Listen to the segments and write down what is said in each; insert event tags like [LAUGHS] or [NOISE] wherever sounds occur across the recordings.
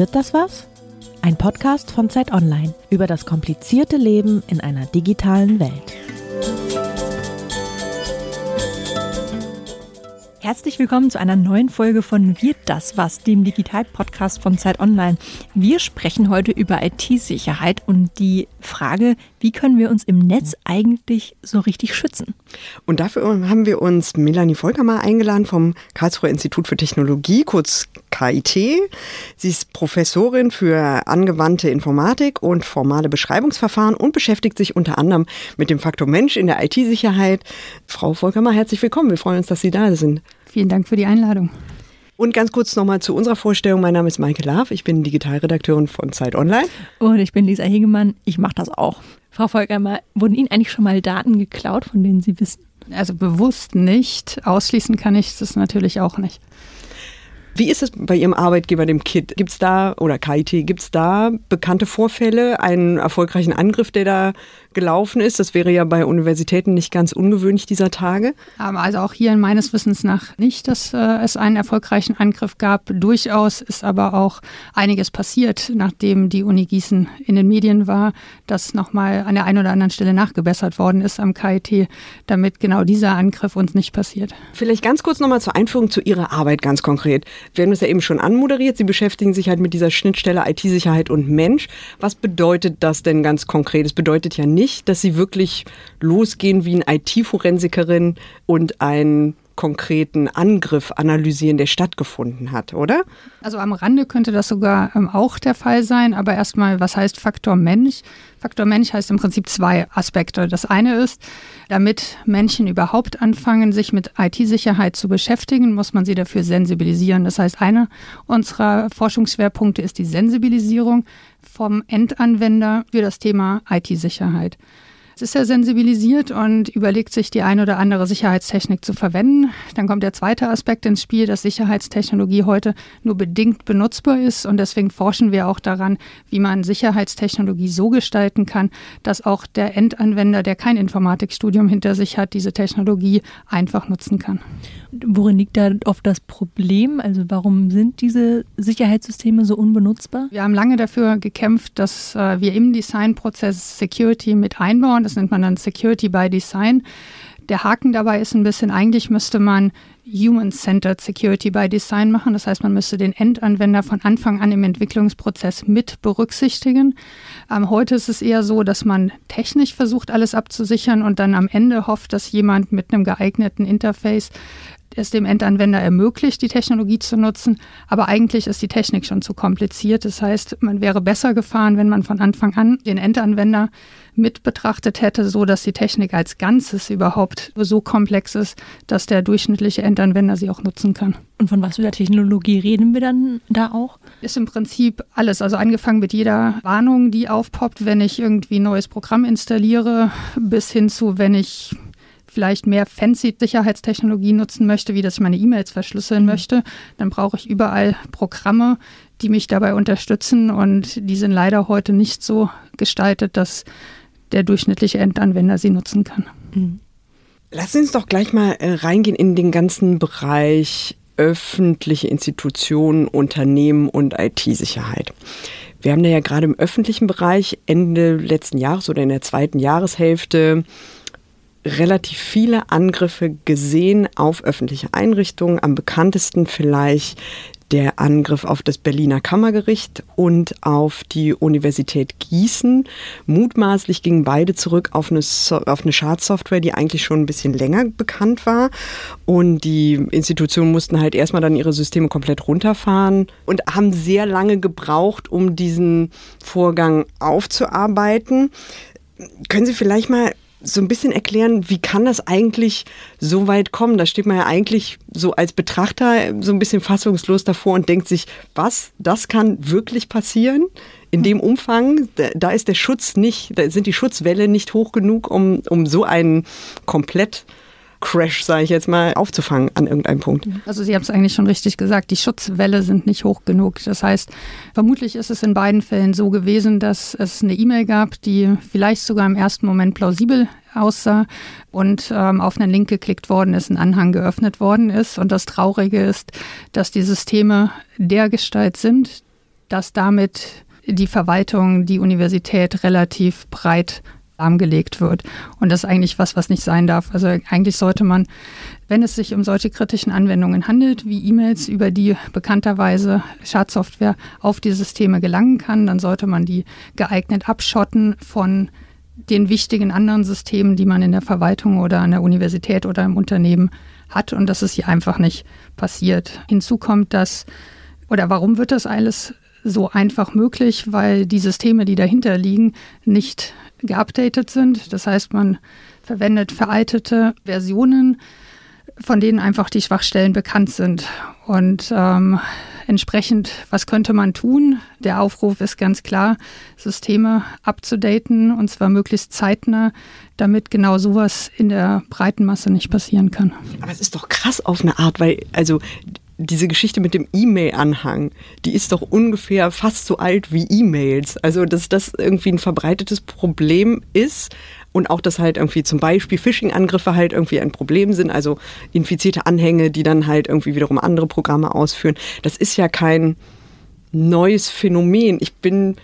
Wird das was? Ein Podcast von Zeit Online über das komplizierte Leben in einer digitalen Welt. Herzlich willkommen zu einer neuen Folge von Wird das was, dem Digital-Podcast von Zeit Online. Wir sprechen heute über IT-Sicherheit und die Frage, wie können wir uns im Netz eigentlich so richtig schützen? Und dafür haben wir uns Melanie Volker mal eingeladen vom Karlsruher Institut für Technologie, kurz KIT. Sie ist Professorin für angewandte Informatik und formale Beschreibungsverfahren und beschäftigt sich unter anderem mit dem Faktor Mensch in der IT-Sicherheit. Frau Volker, mal herzlich willkommen. Wir freuen uns, dass Sie da sind. Vielen Dank für die Einladung. Und ganz kurz nochmal zu unserer Vorstellung. Mein Name ist Maike Laaf, ich bin Digitalredakteurin von Zeit Online. Und ich bin Lisa Hegemann, ich mache das auch. Frau Volker, wurden Ihnen eigentlich schon mal Daten geklaut, von denen Sie wissen? Also bewusst nicht. Ausschließen kann ich das natürlich auch nicht. Wie ist es bei Ihrem Arbeitgeber, dem KIT? Gibt es da, oder KIT, gibt es da bekannte Vorfälle, einen erfolgreichen Angriff, der da gelaufen ist? Das wäre ja bei Universitäten nicht ganz ungewöhnlich dieser Tage. Also auch hier meines Wissens nach nicht, dass äh, es einen erfolgreichen Angriff gab. Durchaus ist aber auch einiges passiert, nachdem die Uni Gießen in den Medien war, dass nochmal an der einen oder anderen Stelle nachgebessert worden ist am KIT, damit genau dieser Angriff uns nicht passiert. Vielleicht ganz kurz nochmal zur Einführung zu Ihrer Arbeit ganz konkret. Wir haben es ja eben schon anmoderiert. Sie beschäftigen sich halt mit dieser Schnittstelle IT-Sicherheit und Mensch. Was bedeutet das denn ganz konkret? Es bedeutet ja nicht, dass Sie wirklich losgehen wie eine IT-Forensikerin und einen konkreten Angriff analysieren, der stattgefunden hat, oder? Also am Rande könnte das sogar ähm, auch der Fall sein. Aber erstmal, was heißt Faktor Mensch? Faktor Mensch heißt im Prinzip zwei Aspekte. Das eine ist, damit Menschen überhaupt anfangen, sich mit IT-Sicherheit zu beschäftigen, muss man sie dafür sensibilisieren. Das heißt, einer unserer Forschungsschwerpunkte ist die Sensibilisierung vom Endanwender für das Thema IT-Sicherheit. Jetzt ist er sensibilisiert und überlegt sich, die eine oder andere Sicherheitstechnik zu verwenden. Dann kommt der zweite Aspekt ins Spiel, dass Sicherheitstechnologie heute nur bedingt benutzbar ist. Und deswegen forschen wir auch daran, wie man Sicherheitstechnologie so gestalten kann, dass auch der Endanwender, der kein Informatikstudium hinter sich hat, diese Technologie einfach nutzen kann. Worin liegt da oft das Problem? Also warum sind diese Sicherheitssysteme so unbenutzbar? Wir haben lange dafür gekämpft, dass äh, wir im Designprozess Security mit einbauen. Das nennt man dann Security by Design. Der Haken dabei ist ein bisschen, eigentlich müsste man Human-Centered Security by Design machen. Das heißt, man müsste den Endanwender von Anfang an im Entwicklungsprozess mit berücksichtigen. Ähm, heute ist es eher so, dass man technisch versucht, alles abzusichern und dann am Ende hofft, dass jemand mit einem geeigneten Interface es dem Endanwender ermöglicht, die Technologie zu nutzen. Aber eigentlich ist die Technik schon zu kompliziert. Das heißt, man wäre besser gefahren, wenn man von Anfang an den Endanwender mit betrachtet hätte, so dass die Technik als Ganzes überhaupt so komplex ist, dass der durchschnittliche Endanwender sie auch nutzen kann. Und von was für der Technologie reden wir dann da auch? Ist im Prinzip alles. Also angefangen mit jeder Warnung, die aufpoppt, wenn ich irgendwie ein neues Programm installiere, bis hin zu, wenn ich vielleicht mehr fancy Sicherheitstechnologie nutzen möchte, wie dass ich meine E-Mails verschlüsseln mhm. möchte, dann brauche ich überall Programme, die mich dabei unterstützen und die sind leider heute nicht so gestaltet, dass der durchschnittliche Endanwender sie nutzen kann. Mhm. Lass uns doch gleich mal äh, reingehen in den ganzen Bereich öffentliche Institutionen, Unternehmen und IT-Sicherheit. Wir haben da ja gerade im öffentlichen Bereich Ende letzten Jahres oder in der zweiten Jahreshälfte relativ viele Angriffe gesehen auf öffentliche Einrichtungen. Am bekanntesten vielleicht der Angriff auf das Berliner Kammergericht und auf die Universität Gießen. Mutmaßlich gingen beide zurück auf eine, so auf eine Schadsoftware, die eigentlich schon ein bisschen länger bekannt war. Und die Institutionen mussten halt erstmal dann ihre Systeme komplett runterfahren und haben sehr lange gebraucht, um diesen Vorgang aufzuarbeiten. Können Sie vielleicht mal so ein bisschen erklären, wie kann das eigentlich so weit kommen? Da steht man ja eigentlich so als Betrachter so ein bisschen fassungslos davor und denkt sich, was, das kann wirklich passieren? In dem Umfang, da ist der Schutz nicht, da sind die Schutzwelle nicht hoch genug, um, um so einen komplett Crash, sage ich jetzt mal, aufzufangen an irgendeinem Punkt. Also Sie haben es eigentlich schon richtig gesagt, die Schutzwelle sind nicht hoch genug. Das heißt, vermutlich ist es in beiden Fällen so gewesen, dass es eine E-Mail gab, die vielleicht sogar im ersten Moment plausibel aussah und ähm, auf einen Link geklickt worden ist, ein Anhang geöffnet worden ist. Und das Traurige ist, dass die Systeme dergestalt sind, dass damit die Verwaltung, die Universität relativ breit lahmgelegt wird. Und das ist eigentlich was, was nicht sein darf. Also eigentlich sollte man, wenn es sich um solche kritischen Anwendungen handelt, wie E-Mails, über die bekannterweise Schadsoftware auf die Systeme gelangen kann, dann sollte man die geeignet abschotten von den wichtigen anderen Systemen, die man in der Verwaltung oder an der Universität oder im Unternehmen hat. Und das ist hier einfach nicht passiert. Hinzu kommt, dass, oder warum wird das alles so einfach möglich, weil die Systeme, die dahinter liegen, nicht geupdatet sind. Das heißt, man verwendet veraltete Versionen, von denen einfach die Schwachstellen bekannt sind. Und ähm, entsprechend, was könnte man tun? Der Aufruf ist ganz klar, Systeme abzudaten und zwar möglichst zeitnah, damit genau sowas in der breiten Masse nicht passieren kann. Aber es ist doch krass auf eine Art, weil also diese Geschichte mit dem E-Mail-Anhang, die ist doch ungefähr fast so alt wie E-Mails. Also, dass das irgendwie ein verbreitetes Problem ist und auch, dass halt irgendwie zum Beispiel Phishing-Angriffe halt irgendwie ein Problem sind, also infizierte Anhänge, die dann halt irgendwie wiederum andere Programme ausführen. Das ist ja kein neues Phänomen. Ich bin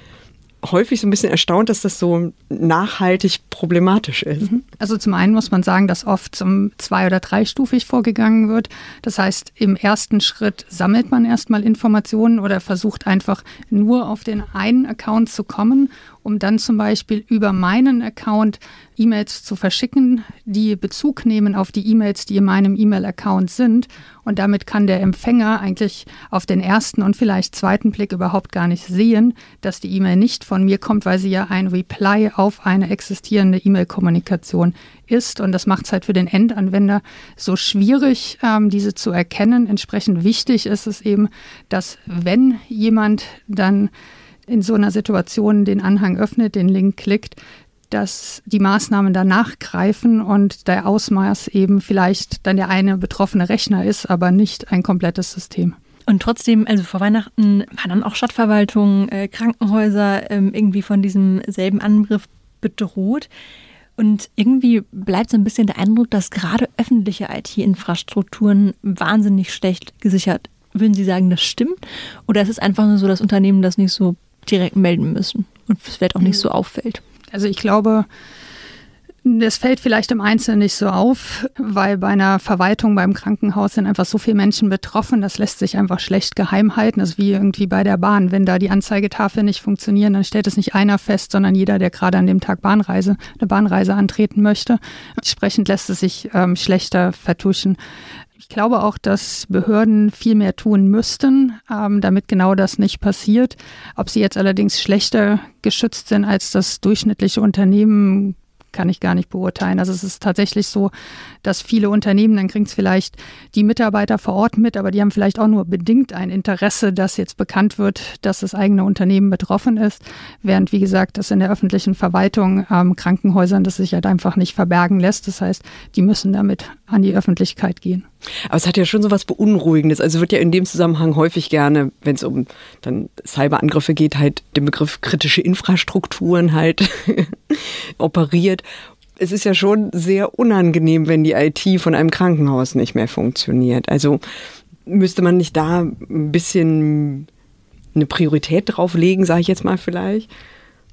häufig so ein bisschen erstaunt, dass das so nachhaltig problematisch ist. Mhm. Also zum einen muss man sagen, dass oft zum zwei- oder dreistufig vorgegangen wird. Das heißt, im ersten Schritt sammelt man erstmal Informationen oder versucht einfach nur auf den einen Account zu kommen um dann zum Beispiel über meinen Account E-Mails zu verschicken, die Bezug nehmen auf die E-Mails, die in meinem E-Mail-Account sind. Und damit kann der Empfänger eigentlich auf den ersten und vielleicht zweiten Blick überhaupt gar nicht sehen, dass die E-Mail nicht von mir kommt, weil sie ja ein Reply auf eine existierende E-Mail-Kommunikation ist. Und das macht es halt für den Endanwender so schwierig, ähm, diese zu erkennen. Entsprechend wichtig ist es eben, dass wenn jemand dann in so einer Situation den Anhang öffnet, den Link klickt, dass die Maßnahmen danach greifen und der Ausmaß eben vielleicht dann der eine betroffene Rechner ist, aber nicht ein komplettes System. Und trotzdem, also vor Weihnachten waren dann auch Stadtverwaltungen, äh, Krankenhäuser ähm, irgendwie von diesem selben Angriff bedroht. Und irgendwie bleibt so ein bisschen der Eindruck, dass gerade öffentliche IT-Infrastrukturen wahnsinnig schlecht gesichert. Würden Sie sagen, das stimmt? Oder ist es einfach nur so, dass Unternehmen das nicht so direkt melden müssen und es vielleicht auch nicht so auffällt. Also ich glaube, das fällt vielleicht im Einzelnen nicht so auf, weil bei einer Verwaltung beim Krankenhaus sind einfach so viele Menschen betroffen, das lässt sich einfach schlecht geheim halten. Das ist wie irgendwie bei der Bahn. Wenn da die Anzeigetafeln nicht funktionieren, dann stellt es nicht einer fest, sondern jeder, der gerade an dem Tag Bahnreise, eine Bahnreise antreten möchte. Entsprechend lässt es sich ähm, schlechter vertuschen. Ich glaube auch, dass Behörden viel mehr tun müssten, ähm, damit genau das nicht passiert. Ob sie jetzt allerdings schlechter geschützt sind als das durchschnittliche Unternehmen, kann ich gar nicht beurteilen. Also es ist tatsächlich so, dass viele Unternehmen, dann kriegen es vielleicht die Mitarbeiter vor Ort mit, aber die haben vielleicht auch nur bedingt ein Interesse, dass jetzt bekannt wird, dass das eigene Unternehmen betroffen ist, während, wie gesagt, das in der öffentlichen Verwaltung, ähm, Krankenhäusern, das sich halt einfach nicht verbergen lässt. Das heißt, die müssen damit an die Öffentlichkeit gehen. Aber es hat ja schon so was Beunruhigendes. Also wird ja in dem Zusammenhang häufig gerne, wenn es um dann Cyberangriffe geht, halt den Begriff kritische Infrastrukturen halt [LAUGHS] operiert es ist ja schon sehr unangenehm, wenn die IT von einem Krankenhaus nicht mehr funktioniert. Also müsste man nicht da ein bisschen eine Priorität drauf legen, sage ich jetzt mal vielleicht?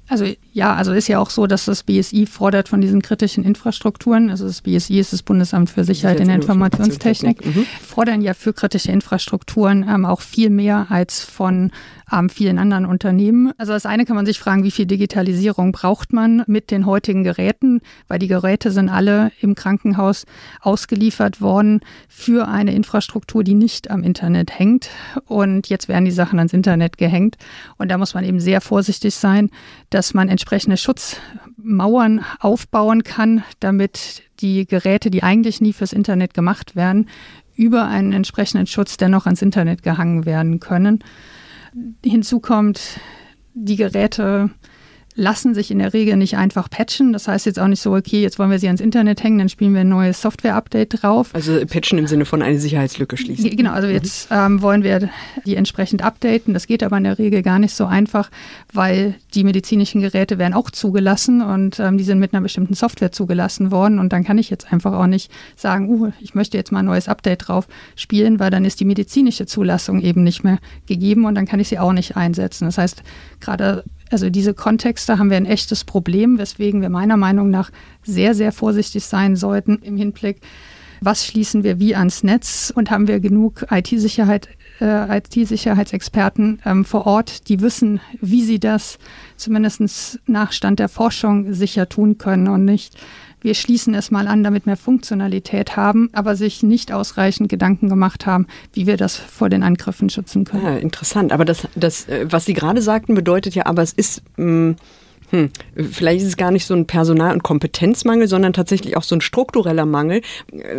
Also ja, also ist ja auch so, dass das BSI fordert von diesen kritischen Infrastrukturen, also das BSI ist das Bundesamt für Sicherheit in der Informationstechnik, mhm. fordern ja für kritische Infrastrukturen ähm, auch viel mehr als von ähm, vielen anderen Unternehmen. Also das eine kann man sich fragen, wie viel Digitalisierung braucht man mit den heutigen Geräten, weil die Geräte sind alle im Krankenhaus ausgeliefert worden für eine Infrastruktur, die nicht am Internet hängt. Und jetzt werden die Sachen ans Internet gehängt. Und da muss man eben sehr vorsichtig sein, dass man entsprechende Schutzmauern aufbauen kann, damit die Geräte, die eigentlich nie fürs Internet gemacht werden, über einen entsprechenden Schutz dennoch ans Internet gehangen werden können. Hinzu kommt, die Geräte lassen sich in der Regel nicht einfach patchen. Das heißt jetzt auch nicht so, okay, jetzt wollen wir sie ans Internet hängen, dann spielen wir ein neues Software-Update drauf. Also patchen im Sinne von eine Sicherheitslücke schließen. Genau, also jetzt ähm, wollen wir die entsprechend updaten. Das geht aber in der Regel gar nicht so einfach, weil die medizinischen Geräte werden auch zugelassen und ähm, die sind mit einer bestimmten Software zugelassen worden. Und dann kann ich jetzt einfach auch nicht sagen, uh, ich möchte jetzt mal ein neues Update drauf spielen, weil dann ist die medizinische Zulassung eben nicht mehr gegeben und dann kann ich sie auch nicht einsetzen. Das heißt, gerade also diese Kontexte haben wir ein echtes Problem, weswegen wir meiner Meinung nach sehr, sehr vorsichtig sein sollten im Hinblick, was schließen wir wie ans Netz und haben wir genug IT-Sicherheit, äh, IT-Sicherheitsexperten ähm, vor Ort, die wissen, wie sie das zumindest nach Stand der Forschung sicher tun können und nicht wir schließen es mal an, damit wir Funktionalität haben, aber sich nicht ausreichend Gedanken gemacht haben, wie wir das vor den Angriffen schützen können. Ja, interessant. Aber das, das äh, was Sie gerade sagten, bedeutet ja, aber es ist mh, mm, hm, vielleicht ist es gar nicht so ein Personal- und Kompetenzmangel, sondern tatsächlich auch so ein struktureller Mangel.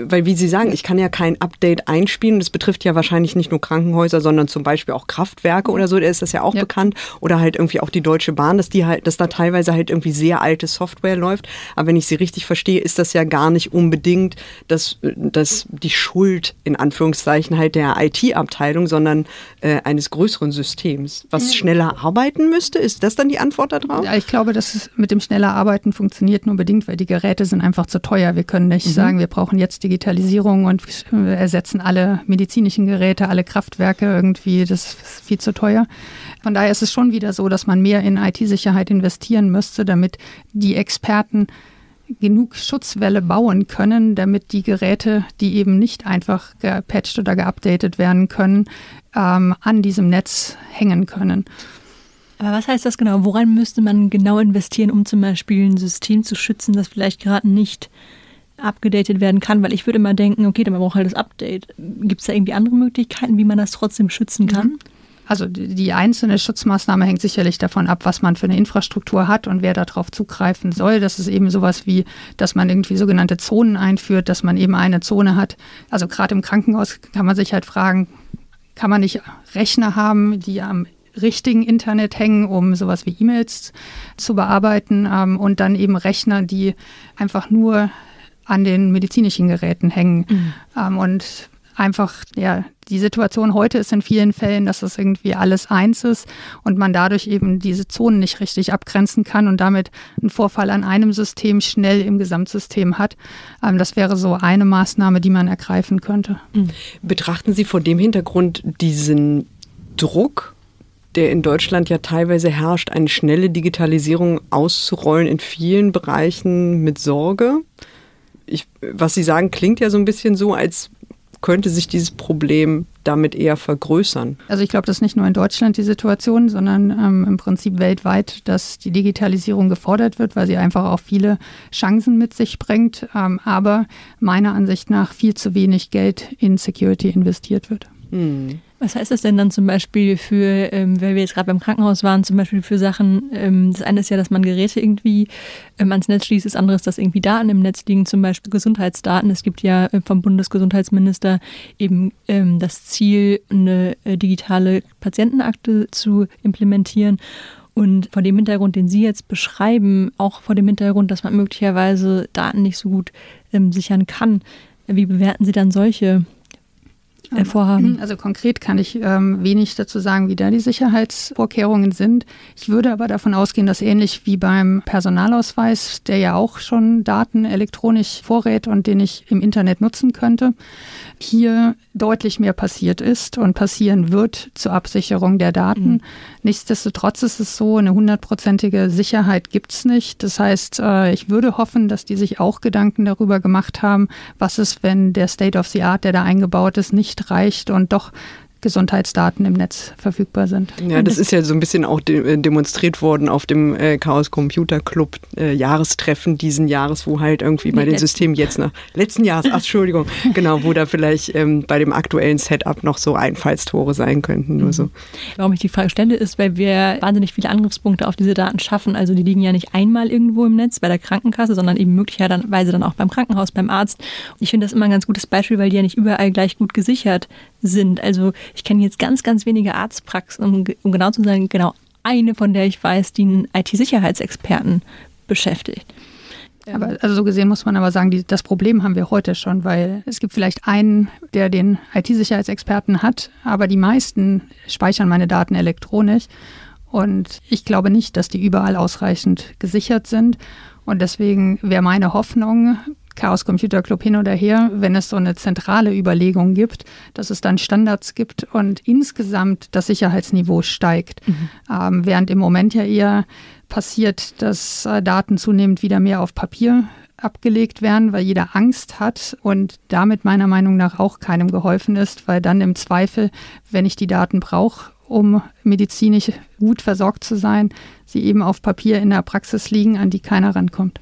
Weil, wie Sie sagen, ich kann ja kein Update einspielen. Das betrifft ja wahrscheinlich nicht nur Krankenhäuser, sondern zum Beispiel auch Kraftwerke oder so. Da ist das ja auch ja. bekannt. Oder halt irgendwie auch die Deutsche Bahn, dass die halt, dass da teilweise halt irgendwie sehr alte Software läuft. Aber wenn ich Sie richtig verstehe, ist das ja gar nicht unbedingt dass, dass die Schuld in Anführungszeichen halt der IT-Abteilung, sondern äh, eines größeren Systems, was schneller arbeiten müsste. Ist das dann die Antwort darauf? Ja, ich glaube, dass es mit dem schneller Arbeiten funktioniert nur bedingt, weil die Geräte sind einfach zu teuer. Wir können nicht mhm. sagen, wir brauchen jetzt Digitalisierung und ersetzen alle medizinischen Geräte, alle Kraftwerke irgendwie. Das ist viel zu teuer. Von daher ist es schon wieder so, dass man mehr in IT-Sicherheit investieren müsste, damit die Experten genug Schutzwelle bauen können, damit die Geräte, die eben nicht einfach gepatcht oder geupdatet werden können, ähm, an diesem Netz hängen können. Aber was heißt das genau? Woran müsste man genau investieren, um zum Beispiel ein System zu schützen, das vielleicht gerade nicht abgedatet werden kann? Weil ich würde immer denken, okay, dann braucht halt das Update. Gibt es da irgendwie andere Möglichkeiten, wie man das trotzdem schützen kann? Mhm. Also die einzelne Schutzmaßnahme hängt sicherlich davon ab, was man für eine Infrastruktur hat und wer darauf zugreifen soll. Das ist eben sowas wie, dass man irgendwie sogenannte Zonen einführt, dass man eben eine Zone hat. Also gerade im Krankenhaus kann man sich halt fragen, kann man nicht Rechner haben, die am richtigen Internet hängen, um sowas wie E-Mails zu bearbeiten ähm, und dann eben Rechner, die einfach nur an den medizinischen Geräten hängen. Mhm. Ähm, und einfach, ja, die Situation heute ist in vielen Fällen, dass das irgendwie alles eins ist und man dadurch eben diese Zonen nicht richtig abgrenzen kann und damit einen Vorfall an einem System schnell im Gesamtsystem hat. Ähm, das wäre so eine Maßnahme, die man ergreifen könnte. Mhm. Betrachten Sie vor dem Hintergrund diesen Druck der in Deutschland ja teilweise herrscht, eine schnelle Digitalisierung auszurollen in vielen Bereichen mit Sorge. Ich, was Sie sagen, klingt ja so ein bisschen so, als könnte sich dieses Problem damit eher vergrößern. Also ich glaube, das ist nicht nur in Deutschland die Situation, sondern ähm, im Prinzip weltweit, dass die Digitalisierung gefordert wird, weil sie einfach auch viele Chancen mit sich bringt, ähm, aber meiner Ansicht nach viel zu wenig Geld in Security investiert wird. Hm. Was heißt das denn dann zum Beispiel für, ähm, weil wir jetzt gerade beim Krankenhaus waren, zum Beispiel für Sachen, ähm, das eine ist ja, dass man Geräte irgendwie ähm, ans Netz schließt, das andere ist, dass irgendwie Daten im Netz liegen, zum Beispiel Gesundheitsdaten. Es gibt ja äh, vom Bundesgesundheitsminister eben ähm, das Ziel, eine äh, digitale Patientenakte zu implementieren. Und vor dem Hintergrund, den Sie jetzt beschreiben, auch vor dem Hintergrund, dass man möglicherweise Daten nicht so gut ähm, sichern kann, wie bewerten Sie dann solche äh, vorhaben? Also konkret kann ich ähm, wenig dazu sagen, wie da die Sicherheitsvorkehrungen sind. Ich würde aber davon ausgehen, dass ähnlich wie beim Personalausweis, der ja auch schon Daten elektronisch vorrät und den ich im Internet nutzen könnte, hier deutlich mehr passiert ist und passieren wird zur Absicherung der Daten. Mhm. Nichtsdestotrotz ist es so, eine hundertprozentige Sicherheit gibt es nicht. Das heißt, äh, ich würde hoffen, dass die sich auch Gedanken darüber gemacht haben, was ist, wenn der State of the Art, der da eingebaut ist, nicht reicht und doch Gesundheitsdaten im Netz verfügbar sind. Ja, das ist ja so ein bisschen auch de äh, demonstriert worden auf dem äh, Chaos Computer Club äh, Jahrestreffen diesen Jahres, wo halt irgendwie bei den Systemen jetzt nach letzten Jahres, ach, Entschuldigung, [LAUGHS] genau, wo da vielleicht ähm, bei dem aktuellen Setup noch so Einfallstore sein könnten. Nur so. Warum ich die Frage stelle, ist, weil wir wahnsinnig viele Angriffspunkte auf diese Daten schaffen. Also die liegen ja nicht einmal irgendwo im Netz bei der Krankenkasse, sondern eben möglicherweise dann auch beim Krankenhaus, beim Arzt. Ich finde das immer ein ganz gutes Beispiel, weil die ja nicht überall gleich gut gesichert sind. Also ich kenne jetzt ganz, ganz wenige Arztpraxen, um, um genau zu sagen, genau eine, von der ich weiß, die einen IT-Sicherheitsexperten beschäftigt. Aber also so gesehen muss man aber sagen, die, das Problem haben wir heute schon, weil es gibt vielleicht einen, der den IT-Sicherheitsexperten hat, aber die meisten speichern meine Daten elektronisch. Und ich glaube nicht, dass die überall ausreichend gesichert sind. Und deswegen wäre meine Hoffnung, Chaos Computer Club hin oder her, wenn es so eine zentrale Überlegung gibt, dass es dann Standards gibt und insgesamt das Sicherheitsniveau steigt. Mhm. Ähm, während im Moment ja eher passiert, dass äh, Daten zunehmend wieder mehr auf Papier abgelegt werden, weil jeder Angst hat und damit meiner Meinung nach auch keinem geholfen ist, weil dann im Zweifel, wenn ich die Daten brauche, um medizinisch gut versorgt zu sein, sie eben auf Papier in der Praxis liegen, an die keiner rankommt.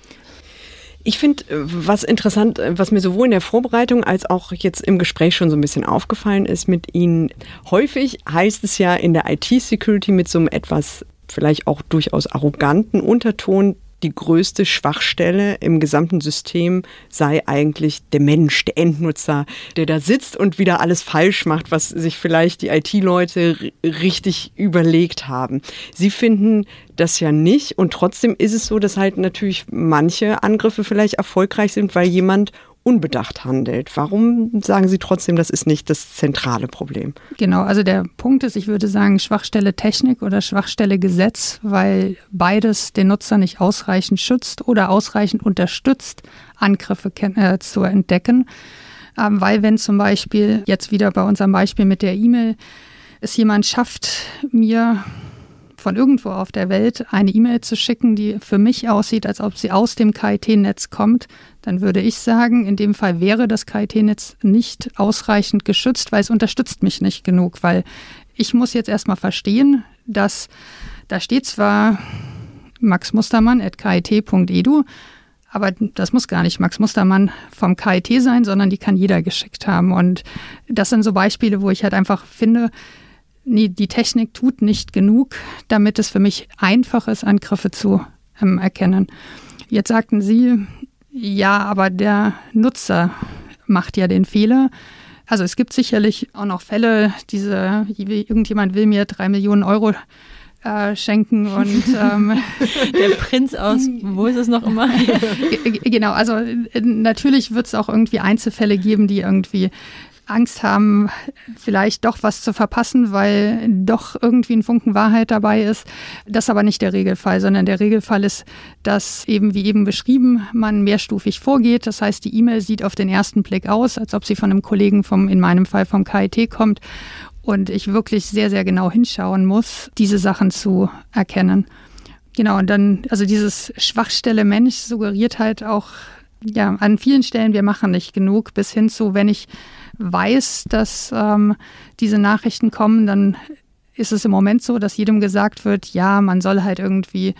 Ich finde, äh, was interessant, äh, was mir sowohl in der Vorbereitung als auch jetzt im Gespräch schon so ein bisschen aufgefallen ist mit Ihnen, häufig heißt es ja in der IT-Security mit so einem etwas vielleicht auch durchaus arroganten Unterton, die größte Schwachstelle im gesamten System sei eigentlich der Mensch, der Endnutzer, der da sitzt und wieder alles falsch macht, was sich vielleicht die IT-Leute richtig überlegt haben. Sie finden das ja nicht und trotzdem ist es so, dass halt natürlich manche Angriffe vielleicht erfolgreich sind, weil jemand unbedacht handelt. Warum sagen Sie trotzdem, das ist nicht das zentrale Problem? Genau, also der Punkt ist, ich würde sagen, Schwachstelle Technik oder Schwachstelle Gesetz, weil beides den Nutzer nicht ausreichend schützt oder ausreichend unterstützt, Angriffe äh, zu entdecken. Ähm, weil wenn zum Beispiel, jetzt wieder bei unserem Beispiel mit der E-Mail, es jemand schafft, mir von irgendwo auf der Welt eine E-Mail zu schicken, die für mich aussieht, als ob sie aus dem KIT-Netz kommt, dann würde ich sagen, in dem Fall wäre das KIT-Netz nicht ausreichend geschützt, weil es unterstützt mich nicht genug, weil ich muss jetzt erstmal verstehen, dass da steht zwar Max Mustermann at kit.edu, aber das muss gar nicht Max Mustermann vom KIT sein, sondern die kann jeder geschickt haben. Und das sind so Beispiele, wo ich halt einfach finde, nee, die Technik tut nicht genug, damit es für mich einfach ist, Angriffe zu ähm, erkennen. Jetzt sagten Sie, ja, aber der Nutzer macht ja den Fehler. Also es gibt sicherlich auch noch Fälle, diese, irgendjemand will mir drei Millionen Euro äh, schenken und [LAUGHS] ähm, der Prinz aus, wo ist es noch immer? genau, also äh, natürlich wird es auch irgendwie Einzelfälle geben, die irgendwie Angst haben, vielleicht doch was zu verpassen, weil doch irgendwie ein Funken Wahrheit dabei ist. Das ist aber nicht der Regelfall, sondern der Regelfall ist, dass eben wie eben beschrieben, man mehrstufig vorgeht. Das heißt, die E-Mail sieht auf den ersten Blick aus, als ob sie von einem Kollegen vom, in meinem Fall vom KIT kommt und ich wirklich sehr, sehr genau hinschauen muss, diese Sachen zu erkennen. Genau, und dann, also dieses Schwachstelle Mensch suggeriert halt auch, ja, an vielen Stellen, wir machen nicht genug, bis hin zu, wenn ich weiß, dass ähm, diese Nachrichten kommen, dann ist es im Moment so, dass jedem gesagt wird, ja, man soll halt irgendwie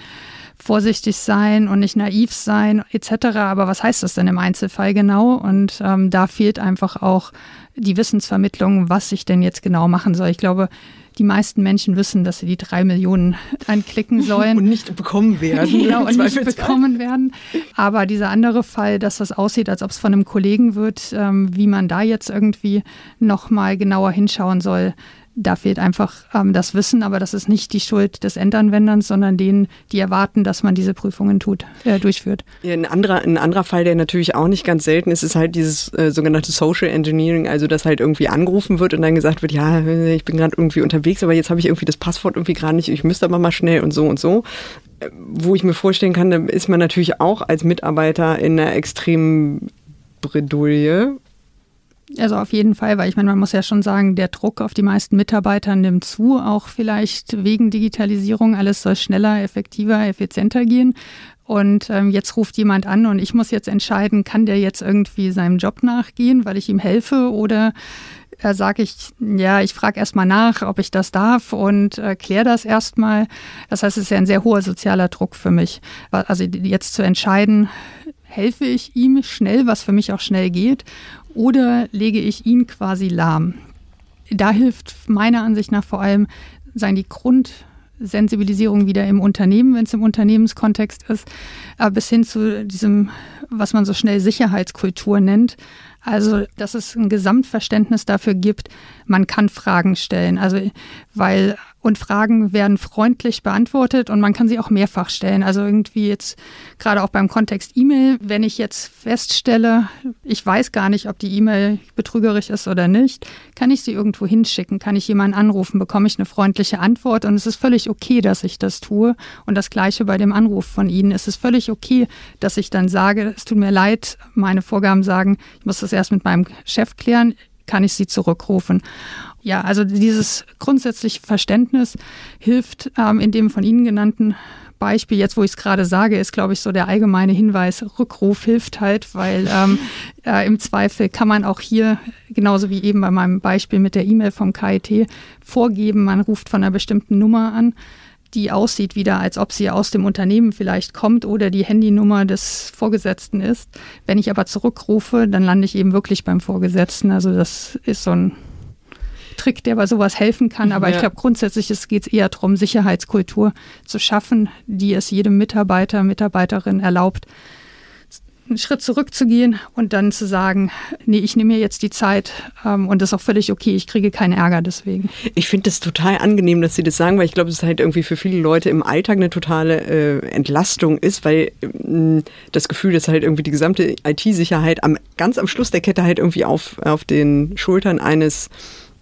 vorsichtig sein und nicht naiv sein etc. Aber was heißt das denn im Einzelfall genau? Und ähm, da fehlt einfach auch die Wissensvermittlung, was ich denn jetzt genau machen soll. Ich glaube, die meisten Menschen wissen, dass sie die drei Millionen [LAUGHS] anklicken sollen. Und nicht bekommen werden. [LAUGHS] genau, und nicht bekommen werden. Aber dieser andere Fall, dass das aussieht, als ob es von einem Kollegen wird, ähm, wie man da jetzt irgendwie nochmal genauer hinschauen soll, da fehlt einfach ähm, das Wissen, aber das ist nicht die Schuld des Endanwenders, sondern denen, die erwarten, dass man diese Prüfungen tut, äh, durchführt. Ein, anderer, ein anderer Fall, der natürlich auch nicht ganz selten ist, ist halt dieses äh, sogenannte Social Engineering, also dass halt irgendwie angerufen wird und dann gesagt wird, ja, ich bin gerade irgendwie unterwegs, aber jetzt habe ich irgendwie das Passwort irgendwie gerade nicht, ich müsste aber mal schnell und so und so. Äh, wo ich mir vorstellen kann, da ist man natürlich auch als Mitarbeiter in einer extremen Bredouille, also auf jeden Fall, weil ich meine, man muss ja schon sagen, der Druck auf die meisten Mitarbeiter nimmt zu, auch vielleicht wegen Digitalisierung. Alles soll schneller, effektiver, effizienter gehen. Und ähm, jetzt ruft jemand an und ich muss jetzt entscheiden, kann der jetzt irgendwie seinem Job nachgehen, weil ich ihm helfe oder äh, sage ich, ja, ich frage erstmal nach, ob ich das darf und äh, kläre das erstmal. Das heißt, es ist ja ein sehr hoher sozialer Druck für mich. Also jetzt zu entscheiden, helfe ich ihm schnell, was für mich auch schnell geht, oder lege ich ihn quasi lahm? Da hilft meiner Ansicht nach vor allem sagen die Grundsensibilisierung wieder im Unternehmen, wenn es im Unternehmenskontext ist, bis hin zu diesem, was man so schnell Sicherheitskultur nennt. Also, dass es ein Gesamtverständnis dafür gibt, man kann Fragen stellen. Also, weil und Fragen werden freundlich beantwortet und man kann sie auch mehrfach stellen. Also irgendwie jetzt gerade auch beim Kontext E-Mail, wenn ich jetzt feststelle, ich weiß gar nicht, ob die E-Mail betrügerisch ist oder nicht, kann ich sie irgendwo hinschicken, kann ich jemanden anrufen, bekomme ich eine freundliche Antwort und es ist völlig okay, dass ich das tue. Und das gleiche bei dem Anruf von Ihnen. Es ist völlig okay, dass ich dann sage, es tut mir leid, meine Vorgaben sagen, ich muss das erst mit meinem Chef klären, kann ich sie zurückrufen. Ja, also dieses grundsätzliche Verständnis hilft ähm, in dem von Ihnen genannten Beispiel, jetzt wo ich es gerade sage, ist, glaube ich, so der allgemeine Hinweis, Rückruf hilft halt, weil ähm, [LAUGHS] äh, im Zweifel kann man auch hier, genauso wie eben bei meinem Beispiel mit der E-Mail vom KIT, vorgeben, man ruft von einer bestimmten Nummer an die aussieht wieder, als ob sie aus dem Unternehmen vielleicht kommt oder die Handynummer des Vorgesetzten ist. Wenn ich aber zurückrufe, dann lande ich eben wirklich beim Vorgesetzten. Also das ist so ein Trick, der bei sowas helfen kann. Aber ja. ich glaube, grundsätzlich geht es eher darum, Sicherheitskultur zu schaffen, die es jedem Mitarbeiter, Mitarbeiterin erlaubt, einen Schritt zurückzugehen und dann zu sagen, nee, ich nehme mir jetzt die Zeit ähm, und das ist auch völlig okay, ich kriege keinen Ärger deswegen. Ich finde das total angenehm, dass Sie das sagen, weil ich glaube, es halt irgendwie für viele Leute im Alltag eine totale äh, Entlastung ist, weil äh, das Gefühl, dass halt irgendwie die gesamte IT-Sicherheit am, ganz am Schluss der Kette halt irgendwie auf, auf den Schultern eines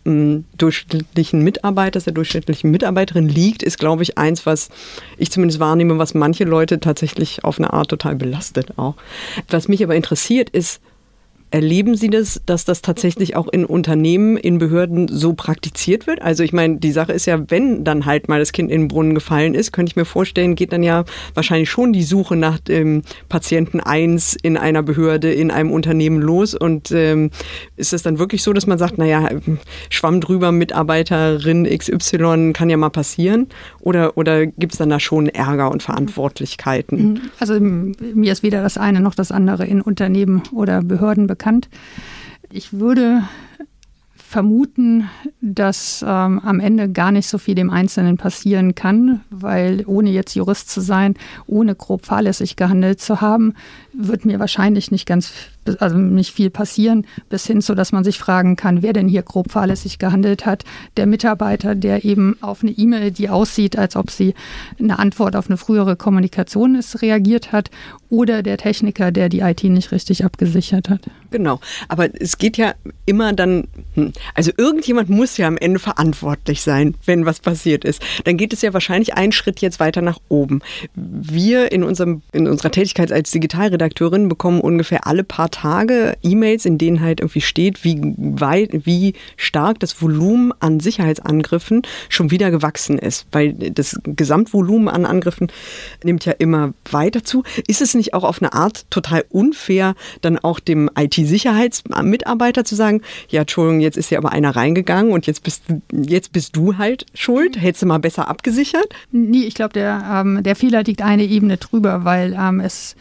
durchschnittlichen Mitarbeiters, der durchschnittlichen Mitarbeiterin liegt, ist, glaube ich, eins, was ich zumindest wahrnehme, was manche Leute tatsächlich auf eine Art total belastet auch. Was mich aber interessiert, ist, Erleben Sie das, dass das tatsächlich auch in Unternehmen, in Behörden so praktiziert wird? Also ich meine, die Sache ist ja, wenn dann halt mal das Kind in den Brunnen gefallen ist, könnte ich mir vorstellen, geht dann ja wahrscheinlich schon die Suche nach dem Patienten 1 in einer Behörde, in einem Unternehmen los. Und ähm, ist es dann wirklich so, dass man sagt, naja, Schwamm drüber, Mitarbeiterin XY kann ja mal passieren? Oder, oder gibt es dann da schon Ärger und Verantwortlichkeiten? Also mir ist weder das eine noch das andere in Unternehmen oder Behörden bekannt bekannt. Ich würde vermuten, dass ähm, am Ende gar nicht so viel dem Einzelnen passieren kann, weil ohne jetzt Jurist zu sein, ohne grob fahrlässig gehandelt zu haben, wird mir wahrscheinlich nicht ganz also nicht viel passieren, bis hin zu, dass man sich fragen kann, wer denn hier grob fahrlässig gehandelt hat. Der Mitarbeiter, der eben auf eine E-Mail, die aussieht, als ob sie eine Antwort auf eine frühere Kommunikation ist, reagiert hat, oder der Techniker, der die IT nicht richtig abgesichert hat. Genau, aber es geht ja immer dann, hm, also irgendjemand muss ja am Ende verantwortlich sein, wenn was passiert ist. Dann geht es ja wahrscheinlich einen Schritt jetzt weiter nach oben. Wir in, unserem, in unserer Tätigkeit als Digitalredakteurin bekommen ungefähr alle paar Tage E-Mails, in denen halt irgendwie steht, wie weit, wie stark das Volumen an Sicherheitsangriffen schon wieder gewachsen ist, weil das Gesamtvolumen an Angriffen nimmt ja immer weiter zu. Ist es nicht auch auf eine Art total unfair, dann auch dem IT-Sicherheitsmitarbeiter zu sagen, ja, Entschuldigung, jetzt ist ja aber einer reingegangen und jetzt bist, jetzt bist du halt schuld, hättest du mal besser abgesichert? Nee, ich glaube, der, ähm, der Fehler liegt eine Ebene drüber, weil ähm, es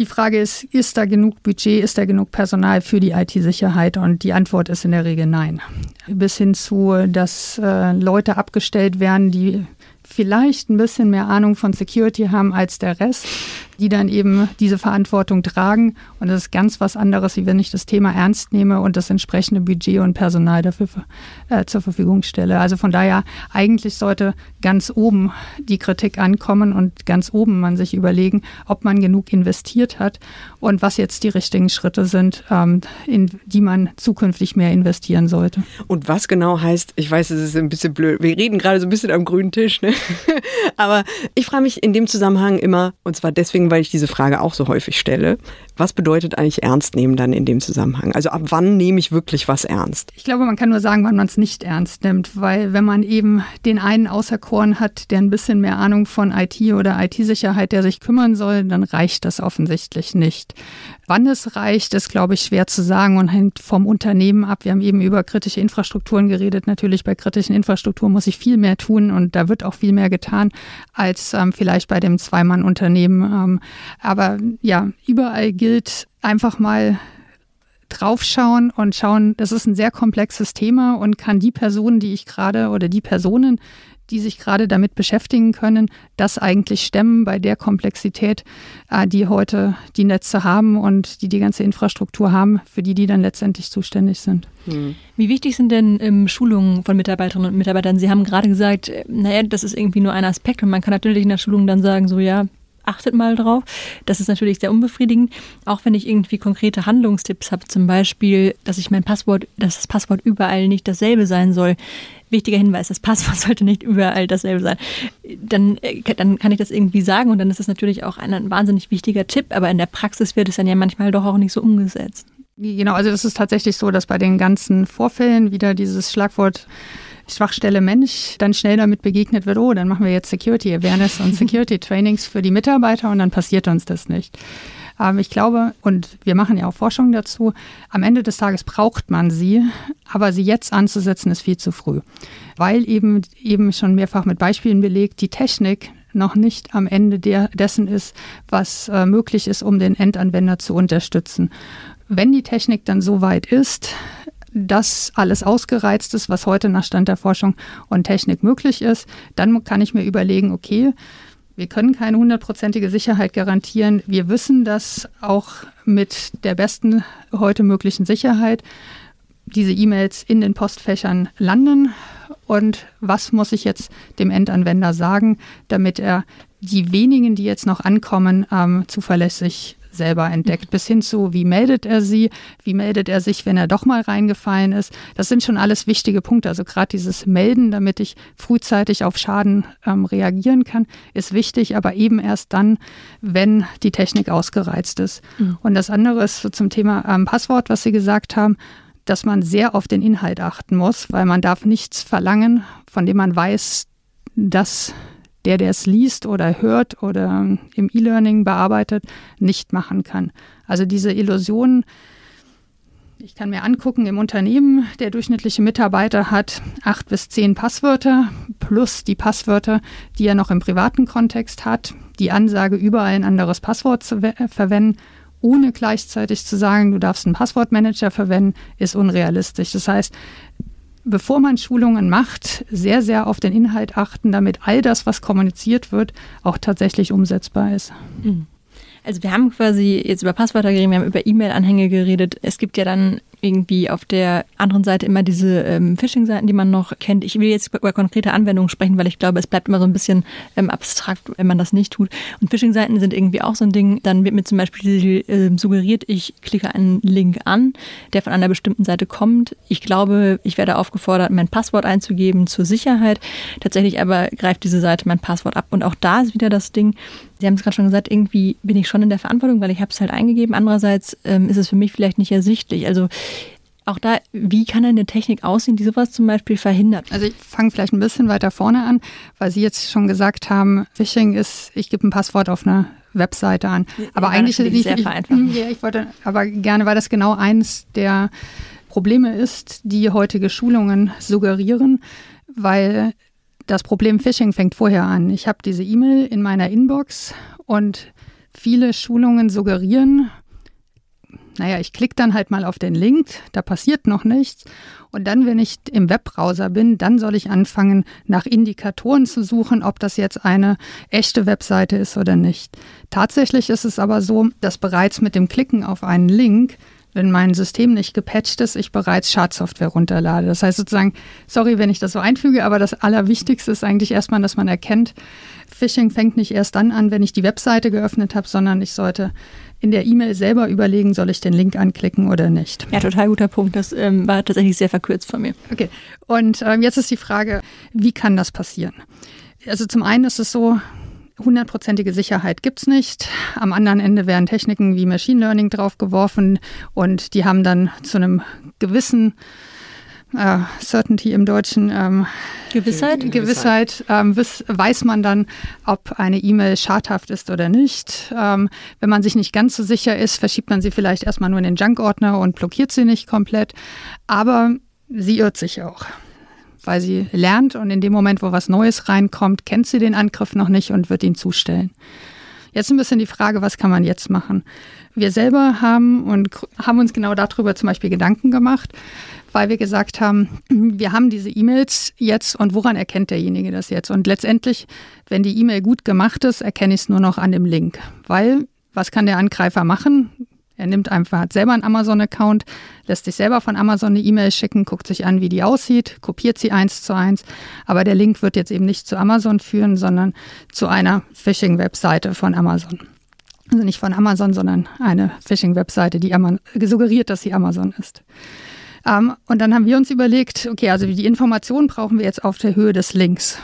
die Frage ist, ist da genug Budget, ist da genug Personal für die IT-Sicherheit? Und die Antwort ist in der Regel nein. Bis hin zu, dass äh, Leute abgestellt werden, die vielleicht ein bisschen mehr Ahnung von Security haben als der Rest, die dann eben diese Verantwortung tragen. Und das ist ganz was anderes, wie wenn ich das Thema ernst nehme und das entsprechende Budget und Personal dafür äh, zur Verfügung stelle. Also von daher, eigentlich sollte ganz oben die Kritik ankommen und ganz oben man sich überlegen, ob man genug investiert hat und was jetzt die richtigen Schritte sind, ähm, in die man zukünftig mehr investieren sollte. Und was genau heißt, ich weiß, es ist ein bisschen blöd, wir reden gerade so ein bisschen am grünen Tisch, ne? [LAUGHS] aber ich frage mich in dem Zusammenhang immer, und zwar deswegen, weil ich diese Frage auch so häufig stelle. Was bedeutet eigentlich ernst nehmen dann in dem Zusammenhang? Also ab wann nehme ich wirklich was ernst? Ich glaube, man kann nur sagen, wann man es nicht ernst nimmt, weil wenn man eben den einen auserkoren hat, der ein bisschen mehr Ahnung von IT oder IT-Sicherheit, der sich kümmern soll, dann reicht das offensichtlich nicht. Wann es reicht, ist, glaube ich, schwer zu sagen und hängt vom Unternehmen ab. Wir haben eben über kritische Infrastrukturen geredet. Natürlich bei kritischen Infrastrukturen muss ich viel mehr tun und da wird auch viel mehr getan als ähm, vielleicht bei dem Zweimann-Unternehmen. Ähm, aber ja, überall gilt einfach mal draufschauen und schauen, das ist ein sehr komplexes Thema und kann die Personen, die ich gerade oder die Personen, die sich gerade damit beschäftigen können, das eigentlich stemmen bei der Komplexität, äh, die heute die Netze haben und die die ganze Infrastruktur haben, für die die dann letztendlich zuständig sind. Hm. Wie wichtig sind denn ähm, Schulungen von Mitarbeiterinnen und Mitarbeitern? Sie haben gerade gesagt, äh, naja, das ist irgendwie nur ein Aspekt und man kann natürlich in der Schulung dann sagen, so ja, achtet mal drauf. Das ist natürlich sehr unbefriedigend. Auch wenn ich irgendwie konkrete Handlungstipps habe, zum Beispiel, dass ich mein Passwort, dass das Passwort überall nicht dasselbe sein soll. Wichtiger Hinweis, das Passwort [LAUGHS] sollte nicht überall dasselbe sein. Dann, äh, dann kann ich das irgendwie sagen und dann ist das natürlich auch ein, ein wahnsinnig wichtiger Tipp, aber in der Praxis wird es dann ja manchmal doch auch nicht so umgesetzt. Genau, also das ist tatsächlich so, dass bei den ganzen Vorfällen wieder dieses Schlagwort Schwachstelle Mensch dann schnell damit begegnet wird, oh, dann machen wir jetzt Security Awareness und Security [LAUGHS] Trainings für die Mitarbeiter und dann passiert uns das nicht. Ähm, ich glaube, und wir machen ja auch Forschung dazu, am Ende des Tages braucht man sie, aber sie jetzt anzusetzen ist viel zu früh, weil eben, eben schon mehrfach mit Beispielen belegt, die Technik noch nicht am Ende der, dessen ist, was äh, möglich ist, um den Endanwender zu unterstützen. Wenn die Technik dann so weit ist, das alles ausgereizt ist, was heute nach Stand der Forschung und Technik möglich ist, dann kann ich mir überlegen, okay, wir können keine hundertprozentige Sicherheit garantieren. Wir wissen, dass auch mit der besten heute möglichen Sicherheit diese E-Mails in den Postfächern landen. Und was muss ich jetzt dem Endanwender sagen, damit er die wenigen, die jetzt noch ankommen, ähm, zuverlässig selber entdeckt, bis hin zu, wie meldet er sie, wie meldet er sich, wenn er doch mal reingefallen ist. Das sind schon alles wichtige Punkte. Also gerade dieses Melden, damit ich frühzeitig auf Schaden ähm, reagieren kann, ist wichtig, aber eben erst dann, wenn die Technik ausgereizt ist. Mhm. Und das andere ist so zum Thema ähm, Passwort, was Sie gesagt haben dass man sehr auf den Inhalt achten muss, weil man darf nichts verlangen, von dem man weiß, dass der, der es liest oder hört oder im E-Learning bearbeitet, nicht machen kann. Also diese Illusion, ich kann mir angucken, im Unternehmen, der durchschnittliche Mitarbeiter hat acht bis zehn Passwörter plus die Passwörter, die er noch im privaten Kontext hat. Die Ansage, überall ein anderes Passwort zu verwenden, ohne gleichzeitig zu sagen, du darfst einen Passwortmanager verwenden, ist unrealistisch. Das heißt, bevor man Schulungen macht, sehr, sehr auf den Inhalt achten, damit all das, was kommuniziert wird, auch tatsächlich umsetzbar ist. Mhm. Also wir haben quasi jetzt über Passwörter geredet, wir haben über E-Mail-Anhänge geredet. Es gibt ja dann irgendwie auf der anderen Seite immer diese ähm, Phishing-Seiten, die man noch kennt. Ich will jetzt über konkrete Anwendungen sprechen, weil ich glaube, es bleibt immer so ein bisschen ähm, abstrakt, wenn man das nicht tut. Und Phishing-Seiten sind irgendwie auch so ein Ding. Dann wird mir zum Beispiel äh, suggeriert, ich klicke einen Link an, der von einer bestimmten Seite kommt. Ich glaube, ich werde aufgefordert, mein Passwort einzugeben zur Sicherheit. Tatsächlich aber greift diese Seite mein Passwort ab. Und auch da ist wieder das Ding, Sie haben es gerade schon gesagt, irgendwie bin ich schon in der Verantwortung, weil ich habe es halt eingegeben. Andererseits ähm, ist es für mich vielleicht nicht ersichtlich. Also auch da, wie kann eine Technik aussehen, die sowas zum Beispiel verhindert? Also ich fange vielleicht ein bisschen weiter vorne an, weil Sie jetzt schon gesagt haben, Phishing ist, ich gebe ein Passwort auf eine Webseite an. Aber ja, eigentlich ist sehr vereinfacht. Ich, ja, ich wollte aber gerne, weil das genau eins der Probleme ist, die heutige Schulungen suggerieren, weil das Problem Phishing fängt vorher an. Ich habe diese E-Mail in meiner Inbox und viele Schulungen suggerieren, naja, ich klicke dann halt mal auf den Link, da passiert noch nichts. Und dann, wenn ich im Webbrowser bin, dann soll ich anfangen, nach Indikatoren zu suchen, ob das jetzt eine echte Webseite ist oder nicht. Tatsächlich ist es aber so, dass bereits mit dem Klicken auf einen Link wenn mein System nicht gepatcht ist, ich bereits Schadsoftware runterlade. Das heißt sozusagen, sorry, wenn ich das so einfüge, aber das Allerwichtigste ist eigentlich erstmal, dass man erkennt, Phishing fängt nicht erst dann an, wenn ich die Webseite geöffnet habe, sondern ich sollte in der E-Mail selber überlegen, soll ich den Link anklicken oder nicht. Ja, total guter Punkt. Das ähm, war tatsächlich sehr verkürzt von mir. Okay. Und ähm, jetzt ist die Frage, wie kann das passieren? Also zum einen ist es so, hundertprozentige Sicherheit gibt es nicht. Am anderen Ende werden Techniken wie Machine Learning draufgeworfen und die haben dann zu einem gewissen äh, Certainty im Deutschen ähm, Gewissheit, Gewissheit ähm, weiß man dann, ob eine E-Mail schadhaft ist oder nicht. Ähm, wenn man sich nicht ganz so sicher ist, verschiebt man sie vielleicht erstmal nur in den Junk-Ordner und blockiert sie nicht komplett. Aber sie irrt sich auch weil sie lernt und in dem Moment, wo was Neues reinkommt, kennt sie den Angriff noch nicht und wird ihn zustellen. Jetzt ein bisschen die Frage, was kann man jetzt machen? Wir selber haben und haben uns genau darüber zum Beispiel Gedanken gemacht, weil wir gesagt haben, [CLEARS THROAT] wir haben diese E-Mails jetzt und woran erkennt derjenige das jetzt? Und letztendlich, wenn die E-Mail gut gemacht ist, erkenne ich es nur noch an dem Link. Weil, was kann der Angreifer machen? Er nimmt einfach, hat selber einen Amazon-Account, lässt sich selber von Amazon eine E-Mail schicken, guckt sich an, wie die aussieht, kopiert sie eins zu eins. Aber der Link wird jetzt eben nicht zu Amazon führen, sondern zu einer Phishing-Webseite von Amazon. Also nicht von Amazon, sondern eine Phishing-Webseite, die suggeriert, dass sie Amazon ist. Ähm, und dann haben wir uns überlegt, okay, also die Informationen brauchen wir jetzt auf der Höhe des Links.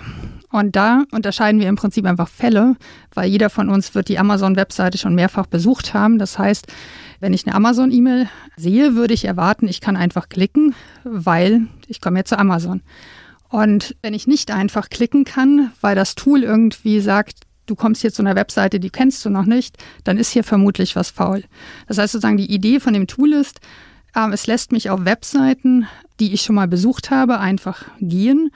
Und da unterscheiden wir im Prinzip einfach Fälle, weil jeder von uns wird die Amazon-Webseite schon mehrfach besucht haben. Das heißt, wenn ich eine Amazon-E-Mail sehe, würde ich erwarten, ich kann einfach klicken, weil ich komme jetzt zu Amazon. Und wenn ich nicht einfach klicken kann, weil das Tool irgendwie sagt, du kommst hier zu einer Webseite, die kennst du noch nicht, dann ist hier vermutlich was faul. Das heißt sozusagen, die Idee von dem Tool ist, äh, es lässt mich auf Webseiten, die ich schon mal besucht habe, einfach gehen.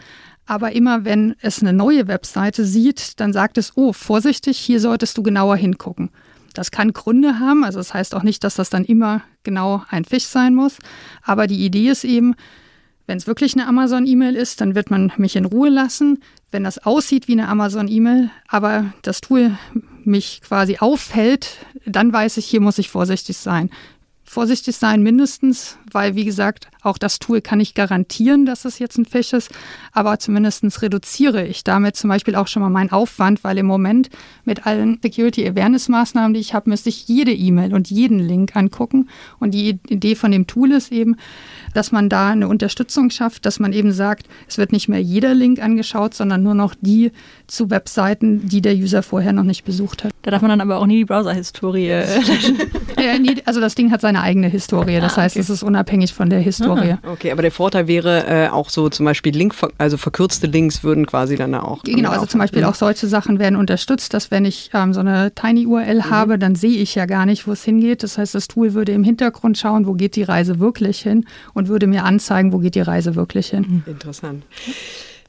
Aber immer wenn es eine neue Webseite sieht, dann sagt es, oh, vorsichtig, hier solltest du genauer hingucken. Das kann Gründe haben, also das heißt auch nicht, dass das dann immer genau ein Fisch sein muss. Aber die Idee ist eben, wenn es wirklich eine Amazon-E-Mail ist, dann wird man mich in Ruhe lassen. Wenn das aussieht wie eine Amazon-E-Mail, aber das Tool mich quasi aufhält, dann weiß ich, hier muss ich vorsichtig sein vorsichtig sein, mindestens, weil, wie gesagt, auch das Tool kann nicht garantieren, dass es jetzt ein Fisch ist, aber zumindest reduziere ich damit zum Beispiel auch schon mal meinen Aufwand, weil im Moment mit allen Security-Awareness-Maßnahmen, die ich habe, müsste ich jede E-Mail und jeden Link angucken. Und die Idee von dem Tool ist eben, dass man da eine Unterstützung schafft, dass man eben sagt, es wird nicht mehr jeder Link angeschaut, sondern nur noch die zu Webseiten, die der User vorher noch nicht besucht hat. Da darf man dann aber auch nie die Browser-Historie. [LAUGHS] ja, nee, also das Ding hat seine eigene Historie, das ah, heißt, es ist unabhängig von der Historie. Ah, okay, aber der Vorteil wäre äh, auch so zum Beispiel Link, also verkürzte Links würden quasi dann auch. Genau, also zum Beispiel auch solche Sachen werden unterstützt, dass wenn ich ähm, so eine Tiny URL mhm. habe, dann sehe ich ja gar nicht, wo es hingeht. Das heißt, das Tool würde im Hintergrund schauen, wo geht die Reise wirklich hin und würde mir anzeigen, wo geht die Reise wirklich hin. Interessant.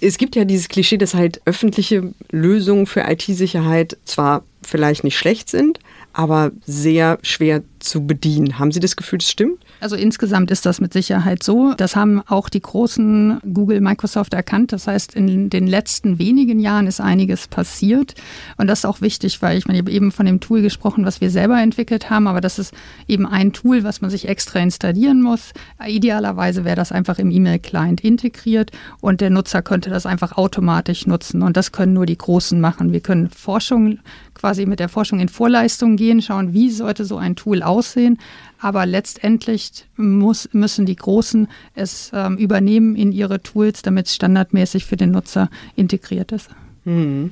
Es gibt ja dieses Klischee, dass halt öffentliche Lösungen für IT-Sicherheit zwar vielleicht nicht schlecht sind, aber sehr schwer zu bedienen. Haben Sie das Gefühl, das stimmt? Also insgesamt ist das mit Sicherheit so. Das haben auch die großen Google, Microsoft erkannt. Das heißt, in den letzten wenigen Jahren ist einiges passiert. Und das ist auch wichtig, weil ich meine, ich habe eben von dem Tool gesprochen, was wir selber entwickelt haben, aber das ist eben ein Tool, was man sich extra installieren muss. Idealerweise wäre das einfach im E-Mail-Client integriert und der Nutzer könnte das einfach automatisch nutzen. Und das können nur die Großen machen. Wir können Forschung quasi mit der Forschung in Vorleistung gehen, schauen, wie sollte so ein Tool aussehen. Aber letztendlich muss, müssen die Großen es ähm, übernehmen in ihre Tools, damit es standardmäßig für den Nutzer integriert ist. Hm.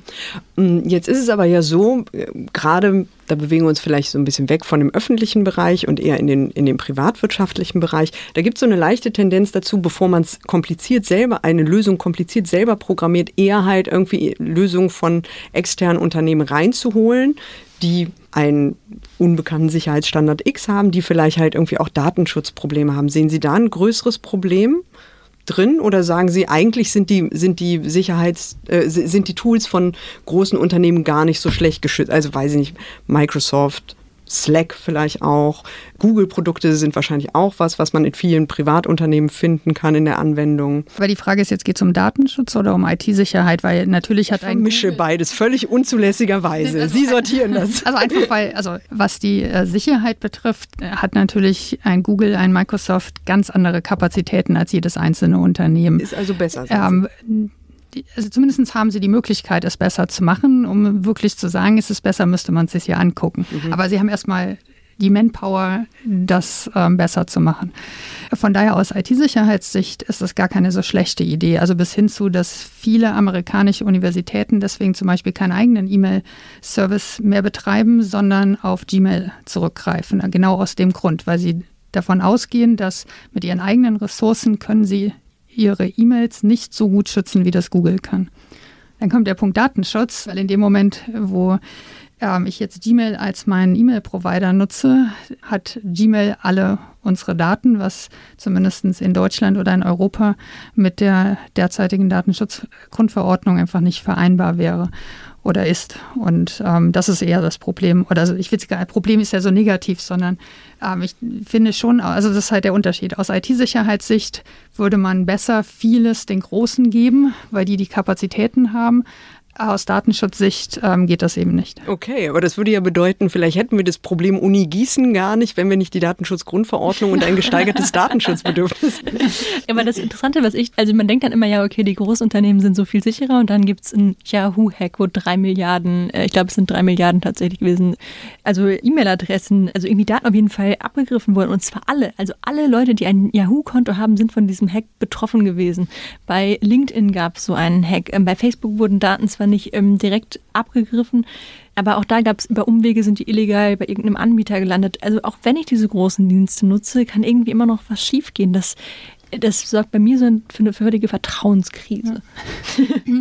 Jetzt ist es aber ja so, äh, gerade da bewegen wir uns vielleicht so ein bisschen weg von dem öffentlichen Bereich und eher in den, in den privatwirtschaftlichen Bereich. Da gibt es so eine leichte Tendenz dazu, bevor man es kompliziert selber, eine Lösung kompliziert selber programmiert, eher halt irgendwie Lösungen von externen Unternehmen reinzuholen, die einen unbekannten Sicherheitsstandard X haben, die vielleicht halt irgendwie auch Datenschutzprobleme haben. Sehen Sie da ein größeres Problem? drin oder sagen Sie, eigentlich sind die, sind die Sicherheits, äh, sind die Tools von großen Unternehmen gar nicht so schlecht geschützt? Also weiß ich nicht, Microsoft, Slack vielleicht auch. Google-Produkte sind wahrscheinlich auch was, was man in vielen Privatunternehmen finden kann in der Anwendung. Aber die Frage ist jetzt, geht es um Datenschutz oder um IT-Sicherheit? Weil natürlich hat ich ein. Mische beides völlig unzulässigerweise. Also, Sie sortieren das. Also einfach, weil, also was die äh, Sicherheit betrifft, hat natürlich ein Google, ein Microsoft ganz andere Kapazitäten als jedes einzelne Unternehmen. Ist also besser. Ähm, also zumindest haben sie die Möglichkeit, es besser zu machen. Um wirklich zu sagen, ist es besser, müsste man es sich ja angucken. Mhm. Aber sie haben erstmal die Manpower, das ähm, besser zu machen. Von daher aus IT-Sicherheitssicht ist das gar keine so schlechte Idee. Also bis hin zu, dass viele amerikanische Universitäten deswegen zum Beispiel keinen eigenen E-Mail-Service mehr betreiben, sondern auf Gmail zurückgreifen. Genau aus dem Grund, weil sie davon ausgehen, dass mit ihren eigenen Ressourcen können sie ihre E-Mails nicht so gut schützen, wie das Google kann. Dann kommt der Punkt Datenschutz, weil in dem Moment, wo ähm, ich jetzt Gmail als meinen E-Mail-Provider nutze, hat Gmail alle unsere Daten, was zumindest in Deutschland oder in Europa mit der derzeitigen Datenschutzgrundverordnung einfach nicht vereinbar wäre. Oder ist. Und ähm, das ist eher das Problem. Oder also ich will gar Problem ist ja so negativ, sondern ähm, ich finde schon, also das ist halt der Unterschied. Aus IT-Sicherheitssicht würde man besser vieles den Großen geben, weil die die Kapazitäten haben. Aus Datenschutzsicht ähm, geht das eben nicht. Okay, aber das würde ja bedeuten, vielleicht hätten wir das Problem Uni Gießen gar nicht, wenn wir nicht die Datenschutzgrundverordnung und ein gesteigertes [LAUGHS] Datenschutzbedürfnis [LAUGHS] hätten. Aber das Interessante, was ich, also man denkt dann immer, ja, okay, die Großunternehmen sind so viel sicherer und dann gibt es einen Yahoo-Hack, wo drei Milliarden, äh, ich glaube, es sind drei Milliarden tatsächlich gewesen, also E-Mail-Adressen, also irgendwie Daten auf jeden Fall abgegriffen wurden und zwar alle, also alle Leute, die ein Yahoo-Konto haben, sind von diesem Hack betroffen gewesen. Bei LinkedIn gab es so einen Hack, ähm, bei Facebook wurden Daten zwar nicht ähm, direkt abgegriffen. Aber auch da gab es über Umwege, sind die illegal bei irgendeinem Anbieter gelandet. Also auch wenn ich diese großen Dienste nutze, kann irgendwie immer noch was schiefgehen. Das, das sorgt bei mir so für eine völlige Vertrauenskrise.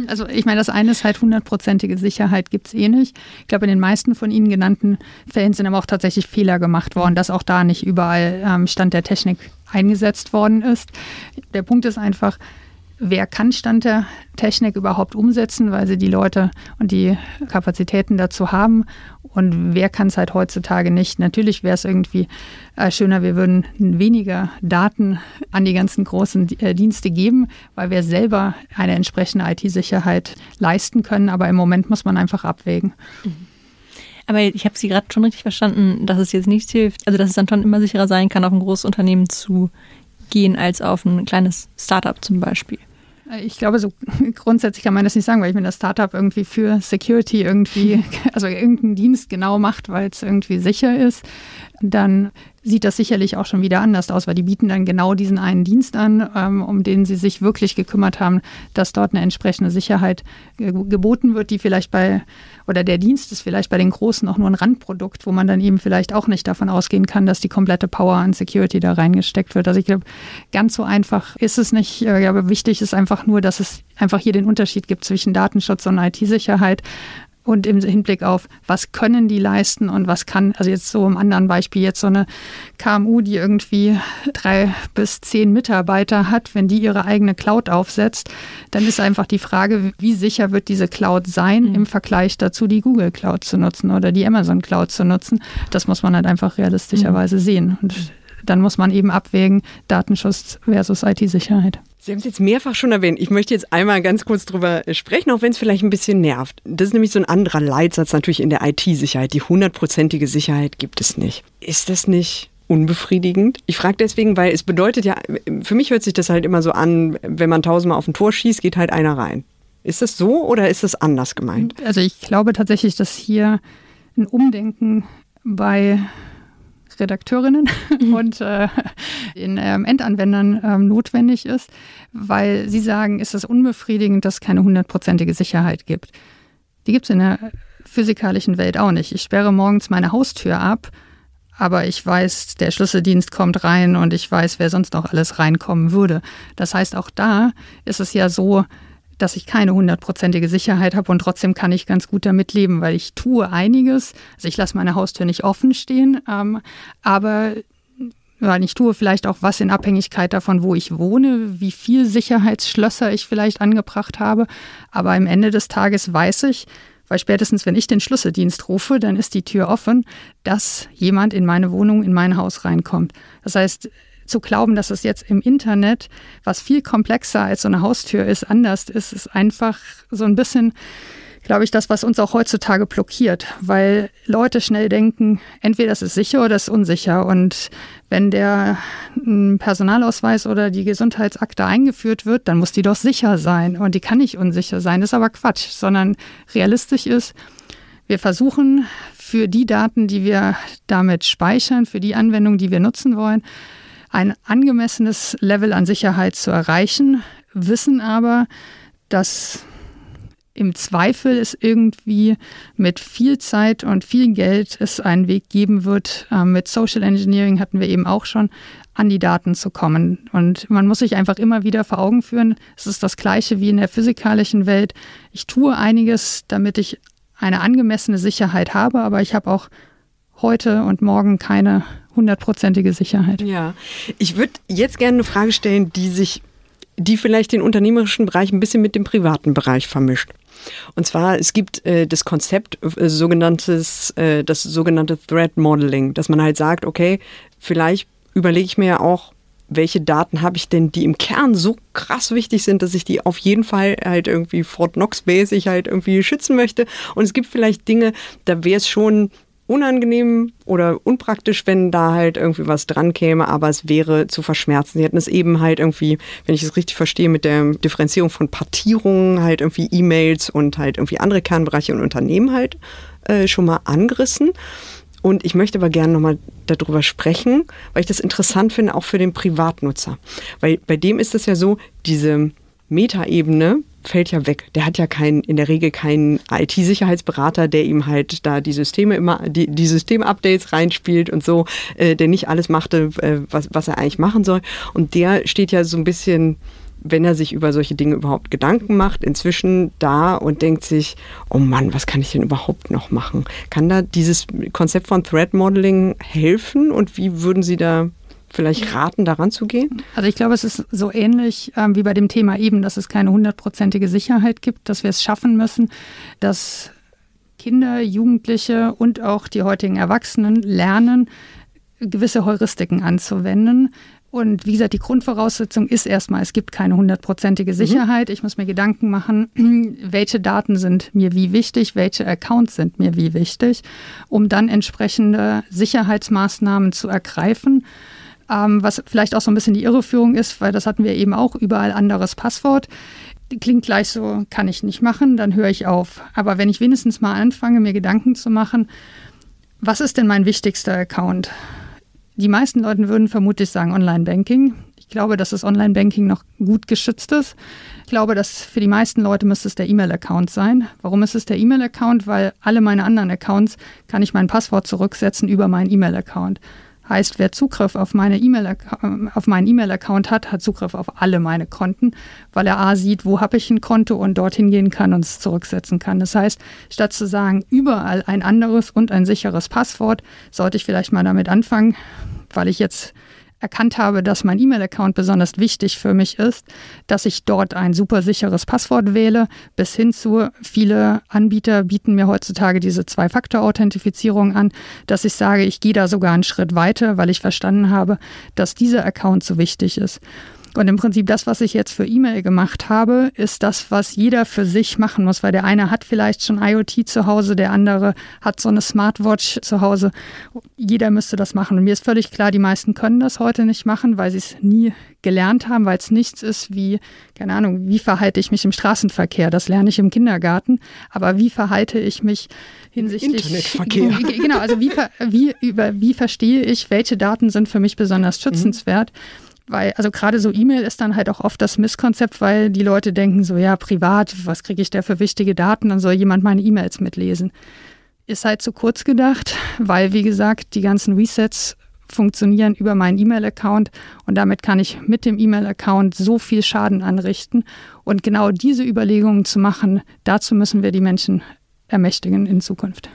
Also ich meine, das eine ist halt hundertprozentige Sicherheit gibt es eh nicht. Ich glaube, in den meisten von Ihnen genannten Fällen sind aber auch tatsächlich Fehler gemacht worden, dass auch da nicht überall ähm, Stand der Technik eingesetzt worden ist. Der Punkt ist einfach, wer kann Stand der Technik überhaupt umsetzen, weil sie die Leute und die Kapazitäten dazu haben und wer kann es halt heutzutage nicht. Natürlich wäre es irgendwie äh, schöner, wir würden weniger Daten an die ganzen großen äh, Dienste geben, weil wir selber eine entsprechende IT-Sicherheit leisten können, aber im Moment muss man einfach abwägen. Mhm. Aber ich habe Sie gerade schon richtig verstanden, dass es jetzt nichts hilft, also dass es dann schon immer sicherer sein kann, auf ein großes Unternehmen zu gehen als auf ein kleines Startup zum Beispiel. Ich glaube, so [LAUGHS] grundsätzlich kann man das nicht sagen, weil ich mir das Startup irgendwie für Security irgendwie, [LAUGHS] also irgendeinen Dienst genau macht, weil es irgendwie sicher ist, dann sieht das sicherlich auch schon wieder anders aus, weil die bieten dann genau diesen einen Dienst an, ähm, um den sie sich wirklich gekümmert haben, dass dort eine entsprechende Sicherheit geboten wird, die vielleicht bei, oder der Dienst ist vielleicht bei den Großen auch nur ein Randprodukt, wo man dann eben vielleicht auch nicht davon ausgehen kann, dass die komplette Power an Security da reingesteckt wird. Also ich glaube, ganz so einfach ist es nicht. Aber wichtig ist einfach nur, dass es einfach hier den Unterschied gibt zwischen Datenschutz und IT-Sicherheit und im Hinblick auf, was können die leisten und was kann, also jetzt so im anderen Beispiel, jetzt so eine KMU, die irgendwie drei bis zehn Mitarbeiter hat, wenn die ihre eigene Cloud aufsetzt, dann ist einfach die Frage, wie sicher wird diese Cloud sein mhm. im Vergleich dazu, die Google Cloud zu nutzen oder die Amazon Cloud zu nutzen. Das muss man halt einfach realistischerweise mhm. sehen. Und dann muss man eben abwägen, Datenschutz versus IT-Sicherheit. Sie haben es jetzt mehrfach schon erwähnt. Ich möchte jetzt einmal ganz kurz drüber sprechen, auch wenn es vielleicht ein bisschen nervt. Das ist nämlich so ein anderer Leitsatz natürlich in der IT-Sicherheit. Die hundertprozentige Sicherheit gibt es nicht. Ist das nicht unbefriedigend? Ich frage deswegen, weil es bedeutet ja, für mich hört sich das halt immer so an, wenn man tausendmal auf ein Tor schießt, geht halt einer rein. Ist das so oder ist das anders gemeint? Also ich glaube tatsächlich, dass hier ein Umdenken bei Redakteurinnen mhm. und äh, den ähm, Endanwendern ähm, notwendig ist, weil sie sagen, ist es unbefriedigend, dass es keine hundertprozentige Sicherheit gibt. Die gibt es in der physikalischen Welt auch nicht. Ich sperre morgens meine Haustür ab, aber ich weiß, der Schlüsseldienst kommt rein und ich weiß, wer sonst noch alles reinkommen würde. Das heißt, auch da ist es ja so, dass ich keine hundertprozentige Sicherheit habe und trotzdem kann ich ganz gut damit leben, weil ich tue einiges. Also ich lasse meine Haustür nicht offen stehen, ähm, aber weil ich tue vielleicht auch was in Abhängigkeit davon, wo ich wohne, wie viel Sicherheitsschlösser ich vielleicht angebracht habe. Aber am Ende des Tages weiß ich, weil spätestens wenn ich den Schlüsseldienst rufe, dann ist die Tür offen, dass jemand in meine Wohnung, in mein Haus reinkommt. Das heißt, zu glauben, dass es jetzt im Internet, was viel komplexer als so eine Haustür ist, anders ist, ist einfach so ein bisschen, glaube ich, das, was uns auch heutzutage blockiert, weil Leute schnell denken, entweder es ist sicher oder es ist unsicher. Und wenn der Personalausweis oder die Gesundheitsakte eingeführt wird, dann muss die doch sicher sein. Und die kann nicht unsicher sein. Das ist aber Quatsch, sondern realistisch ist, wir versuchen für die Daten, die wir damit speichern, für die Anwendung, die wir nutzen wollen, ein angemessenes Level an Sicherheit zu erreichen, wissen aber, dass im Zweifel es irgendwie mit viel Zeit und viel Geld es einen Weg geben wird. Ähm, mit Social Engineering hatten wir eben auch schon, an die Daten zu kommen. Und man muss sich einfach immer wieder vor Augen führen, es ist das gleiche wie in der physikalischen Welt. Ich tue einiges, damit ich eine angemessene Sicherheit habe, aber ich habe auch heute und morgen keine hundertprozentige Sicherheit. Ja, ich würde jetzt gerne eine Frage stellen, die sich, die vielleicht den unternehmerischen Bereich ein bisschen mit dem privaten Bereich vermischt. Und zwar, es gibt äh, das Konzept, äh, sogenanntes, äh, das sogenannte Threat Modeling, dass man halt sagt, okay, vielleicht überlege ich mir ja auch, welche Daten habe ich denn, die im Kern so krass wichtig sind, dass ich die auf jeden Fall halt irgendwie Fort Knox-mäßig halt irgendwie schützen möchte. Und es gibt vielleicht Dinge, da wäre es schon unangenehm oder unpraktisch, wenn da halt irgendwie was dran käme, aber es wäre zu verschmerzen. Sie hätten es eben halt irgendwie, wenn ich es richtig verstehe, mit der Differenzierung von Partierungen, halt irgendwie E-Mails und halt irgendwie andere Kernbereiche und Unternehmen halt äh, schon mal angerissen. Und ich möchte aber gerne nochmal darüber sprechen, weil ich das interessant finde, auch für den Privatnutzer. Weil bei dem ist es ja so, diese Metaebene fällt ja weg. Der hat ja keinen, in der Regel keinen IT-Sicherheitsberater, der ihm halt da die Systeme immer, die, die Systemupdates reinspielt und so, äh, der nicht alles machte, äh, was, was er eigentlich machen soll. Und der steht ja so ein bisschen wenn er sich über solche Dinge überhaupt Gedanken macht, inzwischen da und denkt sich, oh Mann, was kann ich denn überhaupt noch machen? Kann da dieses Konzept von Threat Modeling helfen und wie würden Sie da vielleicht raten, daran zu gehen? Also ich glaube, es ist so ähnlich ähm, wie bei dem Thema eben, dass es keine hundertprozentige Sicherheit gibt, dass wir es schaffen müssen, dass Kinder, Jugendliche und auch die heutigen Erwachsenen lernen, gewisse Heuristiken anzuwenden, und wie gesagt, die Grundvoraussetzung ist erstmal, es gibt keine hundertprozentige mhm. Sicherheit. Mhm. Ich muss mir Gedanken machen, [CLEARS THROAT] welche Daten sind mir wie wichtig, welche Accounts sind mir wie wichtig, um dann entsprechende Sicherheitsmaßnahmen zu ergreifen. Ähm, was vielleicht auch so ein bisschen die Irreführung ist, weil das hatten wir eben auch überall anderes Passwort. Klingt gleich so, kann ich nicht machen, dann höre ich auf. Aber wenn ich wenigstens mal anfange, mir Gedanken zu machen, was ist denn mein wichtigster Account? Die meisten Leute würden vermutlich sagen Online-Banking. Ich glaube, dass das Online-Banking noch gut geschützt ist. Ich glaube, dass für die meisten Leute müsste es der E-Mail-Account sein. Warum ist es der E-Mail-Account? Weil alle meine anderen Accounts kann ich mein Passwort zurücksetzen über meinen E-Mail-Account. Heißt, wer Zugriff auf, meine e auf meinen E-Mail-Account hat, hat Zugriff auf alle meine Konten, weil er A sieht, wo habe ich ein Konto und dorthin gehen kann und es zurücksetzen kann. Das heißt, statt zu sagen, überall ein anderes und ein sicheres Passwort, sollte ich vielleicht mal damit anfangen, weil ich jetzt erkannt habe, dass mein E-Mail-Account besonders wichtig für mich ist, dass ich dort ein super sicheres Passwort wähle, bis hin zu viele Anbieter bieten mir heutzutage diese Zwei-Faktor-Authentifizierung an, dass ich sage, ich gehe da sogar einen Schritt weiter, weil ich verstanden habe, dass dieser Account so wichtig ist. Und im Prinzip das, was ich jetzt für E-Mail gemacht habe, ist das, was jeder für sich machen muss, weil der eine hat vielleicht schon IoT zu Hause, der andere hat so eine Smartwatch zu Hause. Jeder müsste das machen. Und mir ist völlig klar, die meisten können das heute nicht machen, weil sie es nie gelernt haben, weil es nichts ist wie, keine Ahnung, wie verhalte ich mich im Straßenverkehr? Das lerne ich im Kindergarten. Aber wie verhalte ich mich hinsichtlich Internetverkehr? [LAUGHS] Genau, also wie, wie, über, wie verstehe ich, welche Daten sind für mich besonders schützenswert? Mhm weil, also gerade so E-Mail ist dann halt auch oft das Misskonzept, weil die Leute denken so, ja, privat, was kriege ich da für wichtige Daten? Dann soll jemand meine E-Mails mitlesen. Ist halt zu kurz gedacht, weil, wie gesagt, die ganzen Resets funktionieren über meinen E-Mail-Account und damit kann ich mit dem E-Mail-Account so viel Schaden anrichten. Und genau diese Überlegungen zu machen, dazu müssen wir die Menschen ermächtigen in Zukunft.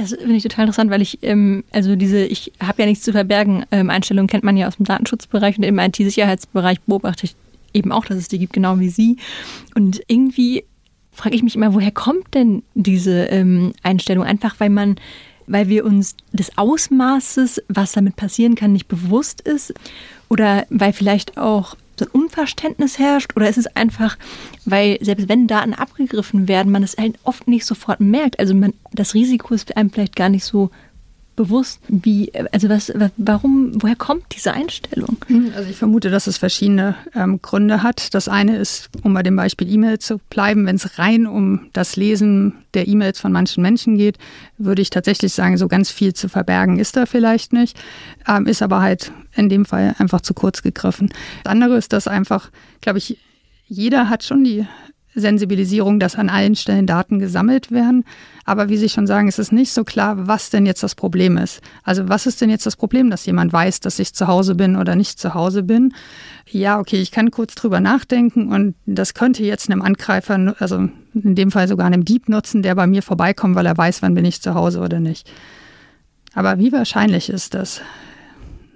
Das finde ich total interessant, weil ich, ähm, also diese, ich habe ja nichts zu verbergen, ähm, Einstellung kennt man ja aus dem Datenschutzbereich und im IT-Sicherheitsbereich beobachte ich eben auch, dass es die gibt, genau wie Sie. Und irgendwie frage ich mich immer, woher kommt denn diese ähm, Einstellung? Einfach weil man, weil wir uns des Ausmaßes, was damit passieren kann, nicht bewusst ist? Oder weil vielleicht auch so ein Unverständnis herrscht? Oder ist es einfach, weil selbst wenn Daten abgegriffen werden, man es halt oft nicht sofort merkt? Also man, das Risiko ist einem vielleicht gar nicht so bewusst, wie, also was, warum, woher kommt diese Einstellung? Hm, also ich vermute, dass es verschiedene ähm, Gründe hat. Das eine ist, um bei dem Beispiel E-Mail zu bleiben, wenn es rein um das Lesen der E-Mails von manchen Menschen geht, würde ich tatsächlich sagen, so ganz viel zu verbergen ist da vielleicht nicht, ähm, ist aber halt in dem Fall einfach zu kurz gegriffen. Das andere ist, dass einfach, glaube ich, jeder hat schon die Sensibilisierung, dass an allen Stellen Daten gesammelt werden. Aber wie Sie schon sagen, ist es nicht so klar, was denn jetzt das Problem ist. Also was ist denn jetzt das Problem, dass jemand weiß, dass ich zu Hause bin oder nicht zu Hause bin? Ja, okay, ich kann kurz drüber nachdenken und das könnte jetzt einem Angreifer, also in dem Fall sogar einem Dieb nutzen, der bei mir vorbeikommt, weil er weiß, wann bin ich zu Hause oder nicht. Aber wie wahrscheinlich ist das?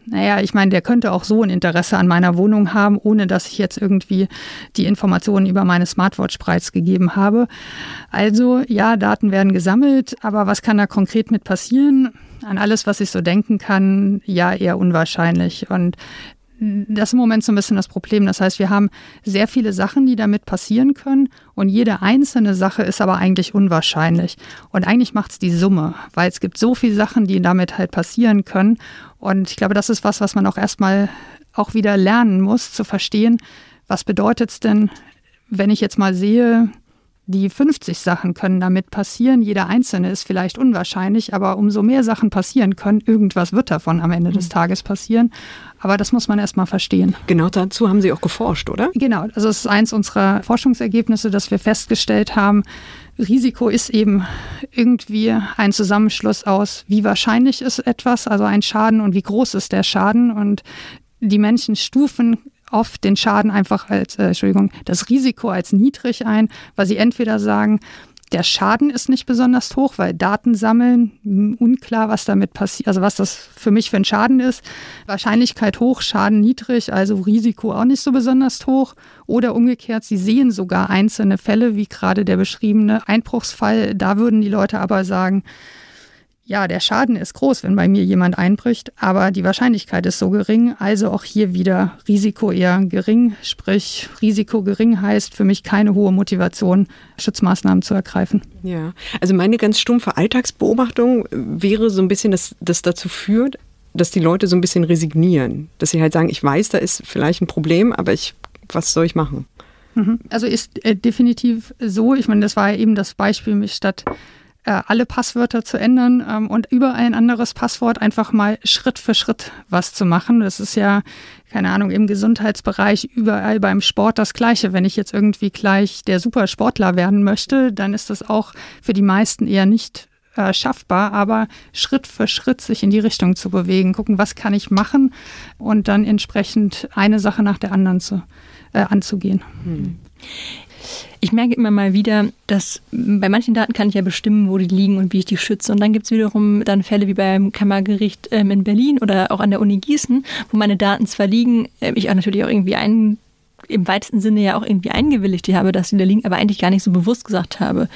Naja, ich meine, der könnte auch so ein Interesse an meiner Wohnung haben, ohne dass ich jetzt irgendwie die Informationen über meine Smartwatch preisgegeben habe. Also ja, Daten werden gesammelt, aber was kann da konkret mit passieren? An alles, was ich so denken kann, ja, eher unwahrscheinlich. Und das ist im Moment so ein bisschen das Problem. Das heißt, wir haben sehr viele Sachen, die damit passieren können und jede einzelne Sache ist aber eigentlich unwahrscheinlich. Und eigentlich macht es die Summe, weil es gibt so viele Sachen, die damit halt passieren können. Und ich glaube, das ist was, was man auch erstmal auch wieder lernen muss, zu verstehen, was bedeutet es denn, wenn ich jetzt mal sehe, die 50 Sachen können damit passieren. Jeder einzelne ist vielleicht unwahrscheinlich, aber umso mehr Sachen passieren können, irgendwas wird davon am Ende des mhm. Tages passieren. Aber das muss man erstmal verstehen. Genau dazu haben Sie auch geforscht, oder? Genau, also es ist eins unserer Forschungsergebnisse, dass wir festgestellt haben, Risiko ist eben irgendwie ein Zusammenschluss aus, wie wahrscheinlich ist etwas, also ein Schaden und wie groß ist der Schaden. Und die Menschen stufen oft den Schaden einfach als, äh, Entschuldigung, das Risiko als niedrig ein, weil sie entweder sagen, der Schaden ist nicht besonders hoch, weil Daten sammeln, unklar, was damit passiert, also was das für mich für ein Schaden ist. Wahrscheinlichkeit hoch, Schaden niedrig, also Risiko auch nicht so besonders hoch. Oder umgekehrt, sie sehen sogar einzelne Fälle, wie gerade der beschriebene Einbruchsfall. Da würden die Leute aber sagen, ja, der Schaden ist groß, wenn bei mir jemand einbricht, aber die Wahrscheinlichkeit ist so gering, also auch hier wieder Risiko eher gering, sprich Risiko gering heißt für mich keine hohe Motivation, Schutzmaßnahmen zu ergreifen. Ja, also meine ganz stumpfe Alltagsbeobachtung wäre so ein bisschen, dass das dazu führt, dass die Leute so ein bisschen resignieren, dass sie halt sagen, ich weiß, da ist vielleicht ein Problem, aber ich, was soll ich machen? Mhm. Also ist äh, definitiv so, ich meine, das war eben das Beispiel, statt äh, alle Passwörter zu ändern ähm, und über ein anderes Passwort einfach mal Schritt für Schritt was zu machen. Das ist ja, keine Ahnung, im Gesundheitsbereich überall beim Sport das Gleiche. Wenn ich jetzt irgendwie gleich der Supersportler werden möchte, dann ist das auch für die meisten eher nicht äh, schaffbar, aber Schritt für Schritt sich in die Richtung zu bewegen, gucken, was kann ich machen und dann entsprechend eine Sache nach der anderen zu, äh, anzugehen. Hm. Ich merke immer mal wieder, dass bei manchen Daten kann ich ja bestimmen, wo die liegen und wie ich die schütze. Und dann gibt es wiederum dann Fälle wie beim Kammergericht ähm, in Berlin oder auch an der Uni Gießen, wo meine Daten zwar liegen, äh, ich auch natürlich auch irgendwie ein, im weitesten Sinne ja auch irgendwie eingewilligt habe, dass sie da liegen, aber eigentlich gar nicht so bewusst gesagt habe,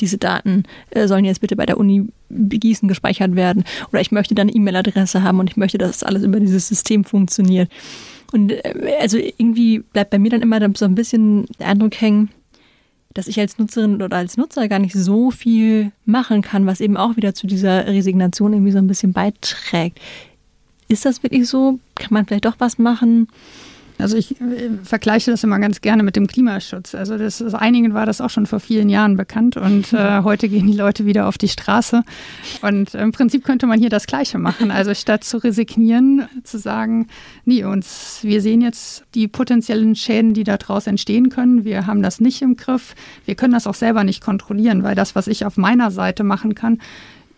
diese Daten äh, sollen jetzt bitte bei der Uni Gießen gespeichert werden. Oder ich möchte dann eine E-Mail-Adresse haben und ich möchte, dass alles über dieses System funktioniert. Und äh, also irgendwie bleibt bei mir dann immer so ein bisschen der Eindruck hängen, dass ich als Nutzerin oder als Nutzer gar nicht so viel machen kann, was eben auch wieder zu dieser Resignation irgendwie so ein bisschen beiträgt. Ist das wirklich so? Kann man vielleicht doch was machen? Also ich äh, vergleiche das immer ganz gerne mit dem Klimaschutz. Also das ist, einigen war das auch schon vor vielen Jahren bekannt und äh, heute gehen die Leute wieder auf die Straße. Und im Prinzip könnte man hier das Gleiche machen. Also statt zu resignieren, zu sagen, nee, uns, wir sehen jetzt die potenziellen Schäden, die daraus entstehen können. Wir haben das nicht im Griff. Wir können das auch selber nicht kontrollieren, weil das, was ich auf meiner Seite machen kann,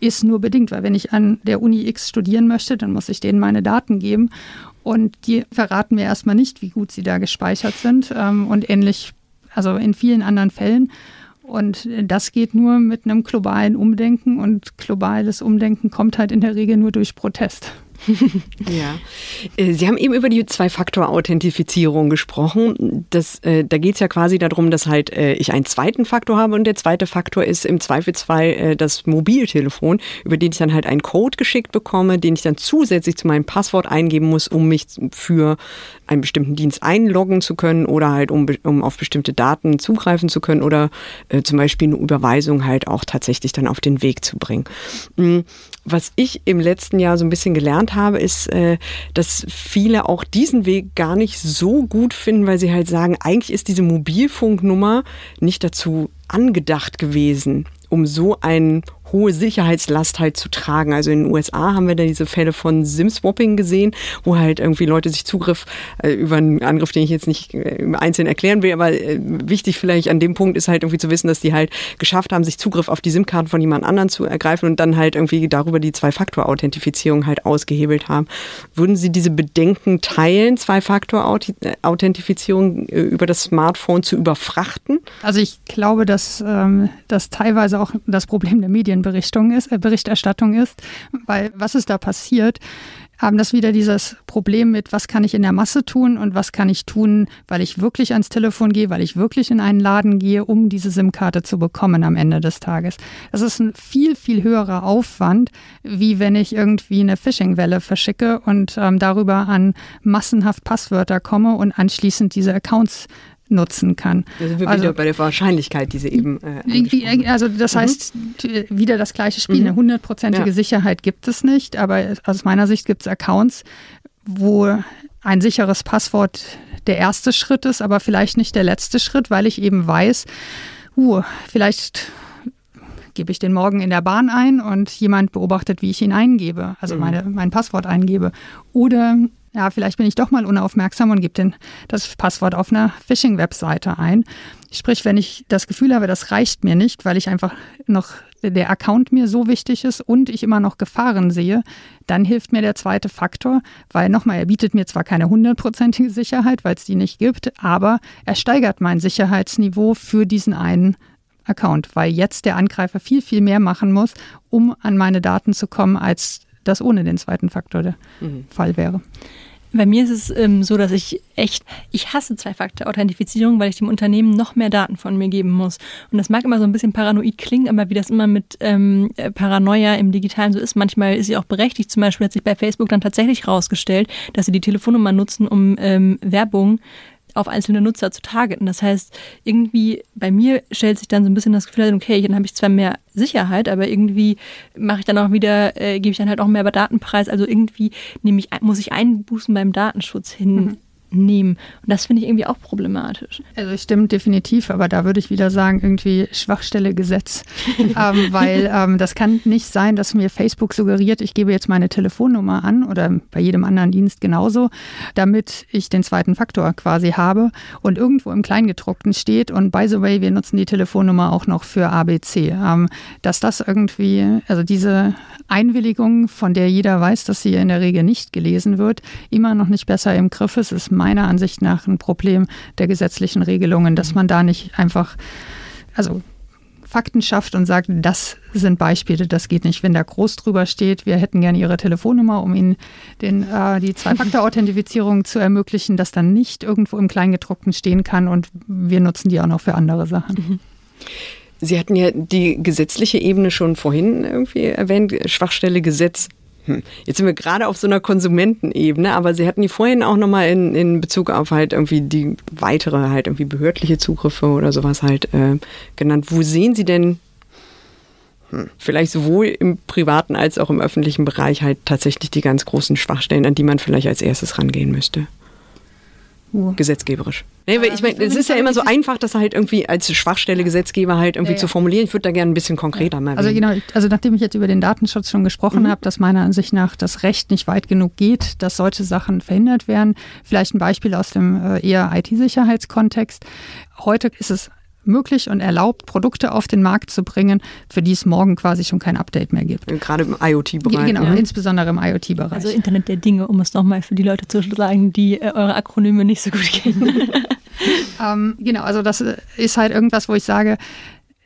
ist nur bedingt, weil wenn ich an der Uni X studieren möchte, dann muss ich denen meine Daten geben. Und die verraten mir erstmal nicht, wie gut sie da gespeichert sind. Ähm, und ähnlich, also in vielen anderen Fällen. Und das geht nur mit einem globalen Umdenken. Und globales Umdenken kommt halt in der Regel nur durch Protest. [LAUGHS] ja. Äh, Sie haben eben über die Zwei-Faktor-Authentifizierung gesprochen. Das, äh, da geht es ja quasi darum, dass halt äh, ich einen zweiten Faktor habe und der zweite Faktor ist im Zweifelsfall äh, das Mobiltelefon, über den ich dann halt einen Code geschickt bekomme, den ich dann zusätzlich zu meinem Passwort eingeben muss, um mich für einen bestimmten Dienst einloggen zu können oder halt um, um auf bestimmte Daten zugreifen zu können oder äh, zum Beispiel eine Überweisung halt auch tatsächlich dann auf den Weg zu bringen. Mhm. Was ich im letzten Jahr so ein bisschen gelernt habe, ist, äh, dass viele auch diesen Weg gar nicht so gut finden, weil sie halt sagen, eigentlich ist diese Mobilfunknummer nicht dazu angedacht gewesen, um so einen hohe Sicherheitslast halt zu tragen. Also in den USA haben wir da diese Fälle von SIM-Swapping gesehen, wo halt irgendwie Leute sich Zugriff äh, über einen Angriff, den ich jetzt nicht äh, im Einzelnen erklären will, aber äh, wichtig vielleicht an dem Punkt ist halt irgendwie zu wissen, dass die halt geschafft haben, sich Zugriff auf die SIM-Karten von jemand anderem zu ergreifen und dann halt irgendwie darüber die Zwei-Faktor-Authentifizierung halt ausgehebelt haben. Würden Sie diese Bedenken teilen, Zwei-Faktor-Authentifizierung äh, über das Smartphone zu überfrachten? Also ich glaube, dass ähm, das teilweise auch das Problem der Medien Medienberichterstattung ist, äh, Berichterstattung ist, weil was ist da passiert? haben das wieder dieses Problem mit, was kann ich in der Masse tun und was kann ich tun, weil ich wirklich ans Telefon gehe, weil ich wirklich in einen Laden gehe, um diese SIM-Karte zu bekommen am Ende des Tages. Das ist ein viel, viel höherer Aufwand, wie wenn ich irgendwie eine Phishing-Welle verschicke und ähm, darüber an massenhaft Passwörter komme und anschließend diese Accounts nutzen kann. Sind wir also, wieder bei der Wahrscheinlichkeit, die Sie eben. Äh, also das mhm. heißt wieder das gleiche Spiel. Mhm. Eine hundertprozentige ja. Sicherheit gibt es nicht, aber aus meiner Sicht gibt es Accounts, wo ein sicheres Passwort der erste Schritt ist, aber vielleicht nicht der letzte Schritt, weil ich eben weiß, uh, vielleicht gebe ich den morgen in der Bahn ein und jemand beobachtet, wie ich ihn eingebe, also mhm. meine, mein Passwort eingebe. Oder ja, vielleicht bin ich doch mal unaufmerksam und gebe das Passwort auf einer Phishing-Webseite ein. Sprich, wenn ich das Gefühl habe, das reicht mir nicht, weil ich einfach noch der Account mir so wichtig ist und ich immer noch Gefahren sehe, dann hilft mir der zweite Faktor, weil nochmal, er bietet mir zwar keine hundertprozentige Sicherheit, weil es die nicht gibt, aber er steigert mein Sicherheitsniveau für diesen einen Account, weil jetzt der Angreifer viel, viel mehr machen muss, um an meine Daten zu kommen, als das ohne den zweiten Faktor der mhm. Fall wäre. Bei mir ist es ähm, so, dass ich echt, ich hasse Zwei-Faktor-Authentifizierung, weil ich dem Unternehmen noch mehr Daten von mir geben muss. Und das mag immer so ein bisschen paranoid klingen, aber wie das immer mit ähm, Paranoia im Digitalen so ist, manchmal ist sie auch berechtigt. Zum Beispiel hat sich bei Facebook dann tatsächlich herausgestellt, dass sie die Telefonnummer nutzen, um ähm, Werbung auf einzelne Nutzer zu targeten. Das heißt, irgendwie bei mir stellt sich dann so ein bisschen das Gefühl, okay, dann habe ich zwar mehr Sicherheit, aber irgendwie mache ich dann auch wieder, äh, gebe ich dann halt auch mehr Datenpreis. Also irgendwie nehme ich, muss ich Einbußen beim Datenschutz hin, mhm nehmen. Und das finde ich irgendwie auch problematisch. Also ich stimme definitiv, aber da würde ich wieder sagen, irgendwie Schwachstelle Gesetz. [LAUGHS] ähm, weil ähm, das kann nicht sein, dass mir Facebook suggeriert, ich gebe jetzt meine Telefonnummer an oder bei jedem anderen Dienst genauso, damit ich den zweiten Faktor quasi habe und irgendwo im Kleingedruckten steht und by the way, wir nutzen die Telefonnummer auch noch für ABC. Ähm, dass das irgendwie, also diese Einwilligung, von der jeder weiß, dass sie in der Regel nicht gelesen wird, immer noch nicht besser im Griff ist, ist meiner Ansicht nach ein Problem der gesetzlichen Regelungen, dass man da nicht einfach, also Fakten schafft und sagt, das sind Beispiele, das geht nicht. Wenn da groß drüber steht, wir hätten gerne Ihre Telefonnummer, um Ihnen den, äh, die Zwei-Faktor-Authentifizierung zu ermöglichen, dass dann nicht irgendwo im Kleingedruckten stehen kann und wir nutzen die auch noch für andere Sachen. Mhm. Sie hatten ja die gesetzliche Ebene schon vorhin irgendwie erwähnt, Schwachstelle Gesetz. Hm. Jetzt sind wir gerade auf so einer Konsumentenebene, aber Sie hatten die vorhin auch nochmal in, in Bezug auf halt irgendwie die weitere halt irgendwie behördliche Zugriffe oder sowas halt äh, genannt. Wo sehen Sie denn hm, vielleicht sowohl im privaten als auch im öffentlichen Bereich halt tatsächlich die ganz großen Schwachstellen, an die man vielleicht als erstes rangehen müsste? Gesetzgeberisch. Nee, weil ich meine, es ist ja immer so einfach, das halt irgendwie als Schwachstelle Gesetzgeber halt irgendwie ja, ja. zu formulieren. Ich würde da gerne ein bisschen konkreter mal Also genau, also nachdem ich jetzt über den Datenschutz schon gesprochen mhm. habe, dass meiner Ansicht nach das Recht nicht weit genug geht, dass solche Sachen verhindert werden. Vielleicht ein Beispiel aus dem äh, eher IT-Sicherheitskontext. Heute ist es möglich und erlaubt, Produkte auf den Markt zu bringen, für die es morgen quasi schon kein Update mehr gibt. Gerade im IoT-Bereich. Genau, ja. insbesondere im IoT-Bereich. Also Internet der Dinge, um es nochmal für die Leute zu sagen, die äh, eure Akronyme nicht so gut kennen. [LAUGHS] [LAUGHS] ähm, genau, also das ist halt irgendwas, wo ich sage,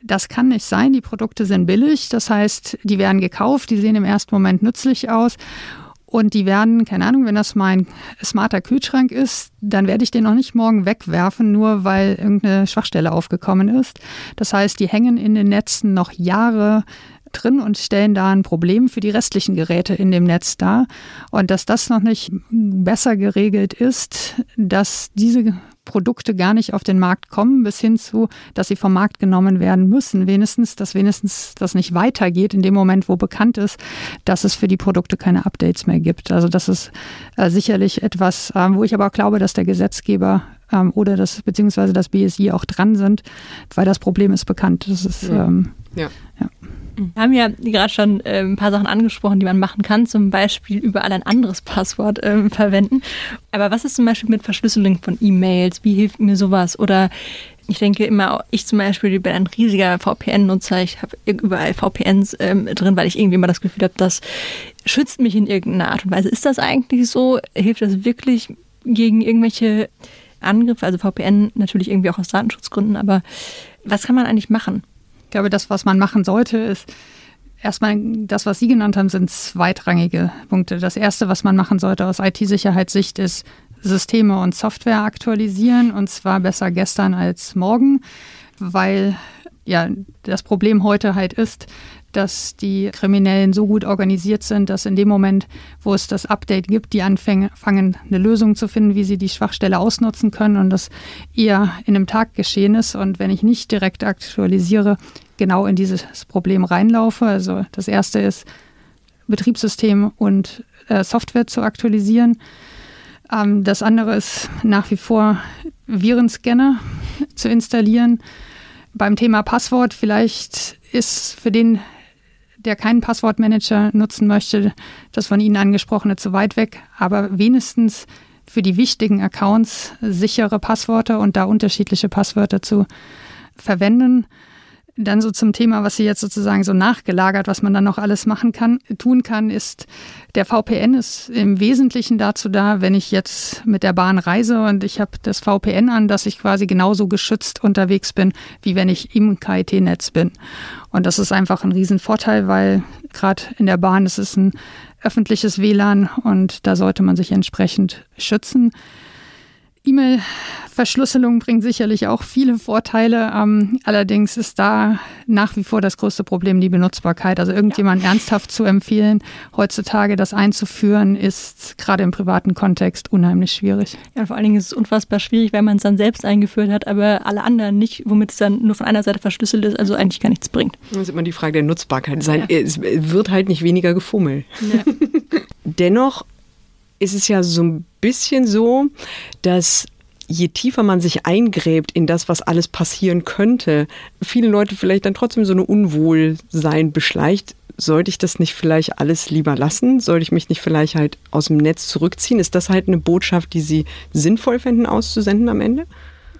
das kann nicht sein. Die Produkte sind billig, das heißt, die werden gekauft, die sehen im ersten Moment nützlich aus und die werden, keine Ahnung, wenn das mein smarter Kühlschrank ist, dann werde ich den noch nicht morgen wegwerfen, nur weil irgendeine Schwachstelle aufgekommen ist. Das heißt, die hängen in den Netzen noch Jahre drin und stellen da ein Problem für die restlichen Geräte in dem Netz dar. Und dass das noch nicht besser geregelt ist, dass diese Produkte gar nicht auf den Markt kommen, bis hin zu, dass sie vom Markt genommen werden müssen. Wenigstens, dass wenigstens das nicht weitergeht in dem Moment, wo bekannt ist, dass es für die Produkte keine Updates mehr gibt. Also das ist äh, sicherlich etwas, äh, wo ich aber auch glaube, dass der Gesetzgeber ähm, oder das beziehungsweise das BSI auch dran sind, weil das Problem ist bekannt. Das ist ähm, ja. ja. Wir haben ja gerade schon äh, ein paar Sachen angesprochen, die man machen kann, zum Beispiel überall ein anderes Passwort äh, verwenden. Aber was ist zum Beispiel mit Verschlüsselung von E-Mails? Wie hilft mir sowas? Oder ich denke immer, ich zum Beispiel bin ein riesiger VPN-Nutzer. Ich habe überall VPNs ähm, drin, weil ich irgendwie immer das Gefühl habe, das schützt mich in irgendeiner Art und Weise. Ist das eigentlich so? Hilft das wirklich gegen irgendwelche Angriffe? Also VPN natürlich irgendwie auch aus Datenschutzgründen, aber was kann man eigentlich machen? Ich glaube, das, was man machen sollte, ist Erstmal das, was Sie genannt haben, sind zweitrangige Punkte. Das Erste, was man machen sollte aus IT-Sicherheitssicht, ist Systeme und Software aktualisieren und zwar besser gestern als morgen, weil ja das Problem heute halt ist, dass die Kriminellen so gut organisiert sind, dass in dem Moment, wo es das Update gibt, die anfangen, eine Lösung zu finden, wie sie die Schwachstelle ausnutzen können und das eher in einem Tag geschehen ist. Und wenn ich nicht direkt aktualisiere, genau in dieses Problem reinlaufe. Also das erste ist, Betriebssystem und äh, Software zu aktualisieren. Ähm, das andere ist nach wie vor Virenscanner zu installieren. Beim Thema Passwort vielleicht ist für den, der keinen Passwortmanager nutzen möchte, das von Ihnen angesprochene zu weit weg, aber wenigstens für die wichtigen Accounts sichere Passwörter und da unterschiedliche Passwörter zu verwenden. Dann so zum Thema, was Sie jetzt sozusagen so nachgelagert, was man dann noch alles machen kann, tun kann, ist, der VPN ist im Wesentlichen dazu da, wenn ich jetzt mit der Bahn reise und ich habe das VPN an, dass ich quasi genauso geschützt unterwegs bin, wie wenn ich im KIT-Netz bin. Und das ist einfach ein Riesenvorteil, weil gerade in der Bahn ist es ein öffentliches WLAN und da sollte man sich entsprechend schützen. E-Mail-Verschlüsselung bringt sicherlich auch viele Vorteile. Ähm, allerdings ist da nach wie vor das größte Problem die Benutzbarkeit. Also irgendjemand ja. ernsthaft zu empfehlen, heutzutage das einzuführen, ist gerade im privaten Kontext unheimlich schwierig. Ja, vor allen Dingen ist es unfassbar schwierig, wenn man es dann selbst eingeführt hat, aber alle anderen nicht, womit es dann nur von einer Seite verschlüsselt ist, also eigentlich gar nichts bringt. Das ist immer die Frage der Nutzbarkeit. Ja. Es wird halt nicht weniger gefummelt. Ja. [LAUGHS] Dennoch ist es ja so ein bisschen so, dass je tiefer man sich eingräbt in das, was alles passieren könnte, viele Leute vielleicht dann trotzdem so eine Unwohlsein beschleicht. Sollte ich das nicht vielleicht alles lieber lassen? Sollte ich mich nicht vielleicht halt aus dem Netz zurückziehen? Ist das halt eine Botschaft, die Sie sinnvoll fänden auszusenden am Ende?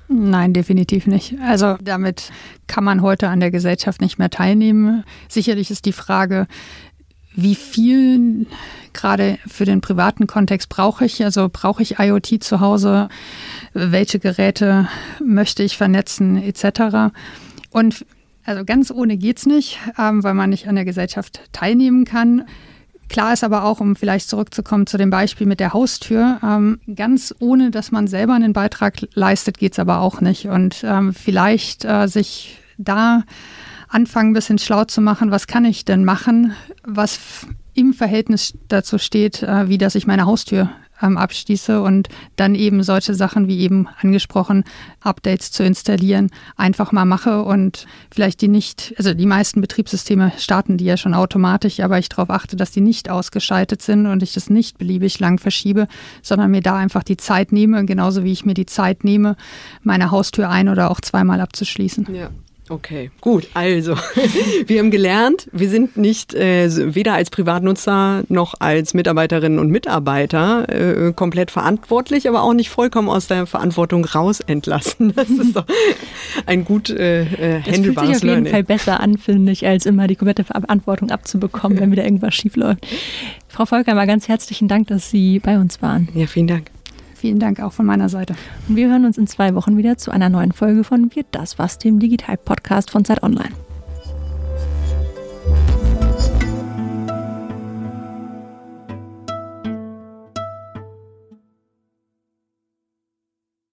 Nein, definitiv nicht. Also damit kann man heute an der Gesellschaft nicht mehr teilnehmen. Sicherlich ist die Frage, wie viel gerade für den privaten Kontext brauche ich? Also brauche ich IoT zu Hause? Welche Geräte möchte ich vernetzen etc. Und also ganz ohne geht's nicht, ähm, weil man nicht an der Gesellschaft teilnehmen kann. Klar ist aber auch, um vielleicht zurückzukommen zu dem Beispiel mit der Haustür, ähm, ganz ohne, dass man selber einen Beitrag leistet, geht's aber auch nicht. Und ähm, vielleicht äh, sich da anfangen, ein bisschen schlau zu machen, was kann ich denn machen, was im Verhältnis dazu steht, äh, wie dass ich meine Haustür ähm, abschließe und dann eben solche Sachen wie eben angesprochen, Updates zu installieren, einfach mal mache und vielleicht die nicht, also die meisten Betriebssysteme starten die ja schon automatisch, aber ich darauf achte, dass die nicht ausgeschaltet sind und ich das nicht beliebig lang verschiebe, sondern mir da einfach die Zeit nehme, genauso wie ich mir die Zeit nehme, meine Haustür ein oder auch zweimal abzuschließen. Ja. Okay, gut. Also, [LAUGHS] wir haben gelernt, wir sind nicht äh, weder als Privatnutzer noch als Mitarbeiterinnen und Mitarbeiter äh, komplett verantwortlich, aber auch nicht vollkommen aus der Verantwortung raus entlassen. [LAUGHS] Das ist doch ein gut äh, äh, das fühlt sich auf jeden Fall besser an, finde ich, als immer die komplette Verantwortung abzubekommen, [LAUGHS] wenn wieder irgendwas schief läuft. Frau Volker, mal ganz herzlichen Dank, dass Sie bei uns waren. Ja, vielen Dank. Vielen Dank auch von meiner Seite. Und wir hören uns in zwei Wochen wieder zu einer neuen Folge von Wird das was, dem Digital-Podcast von Zeit Online.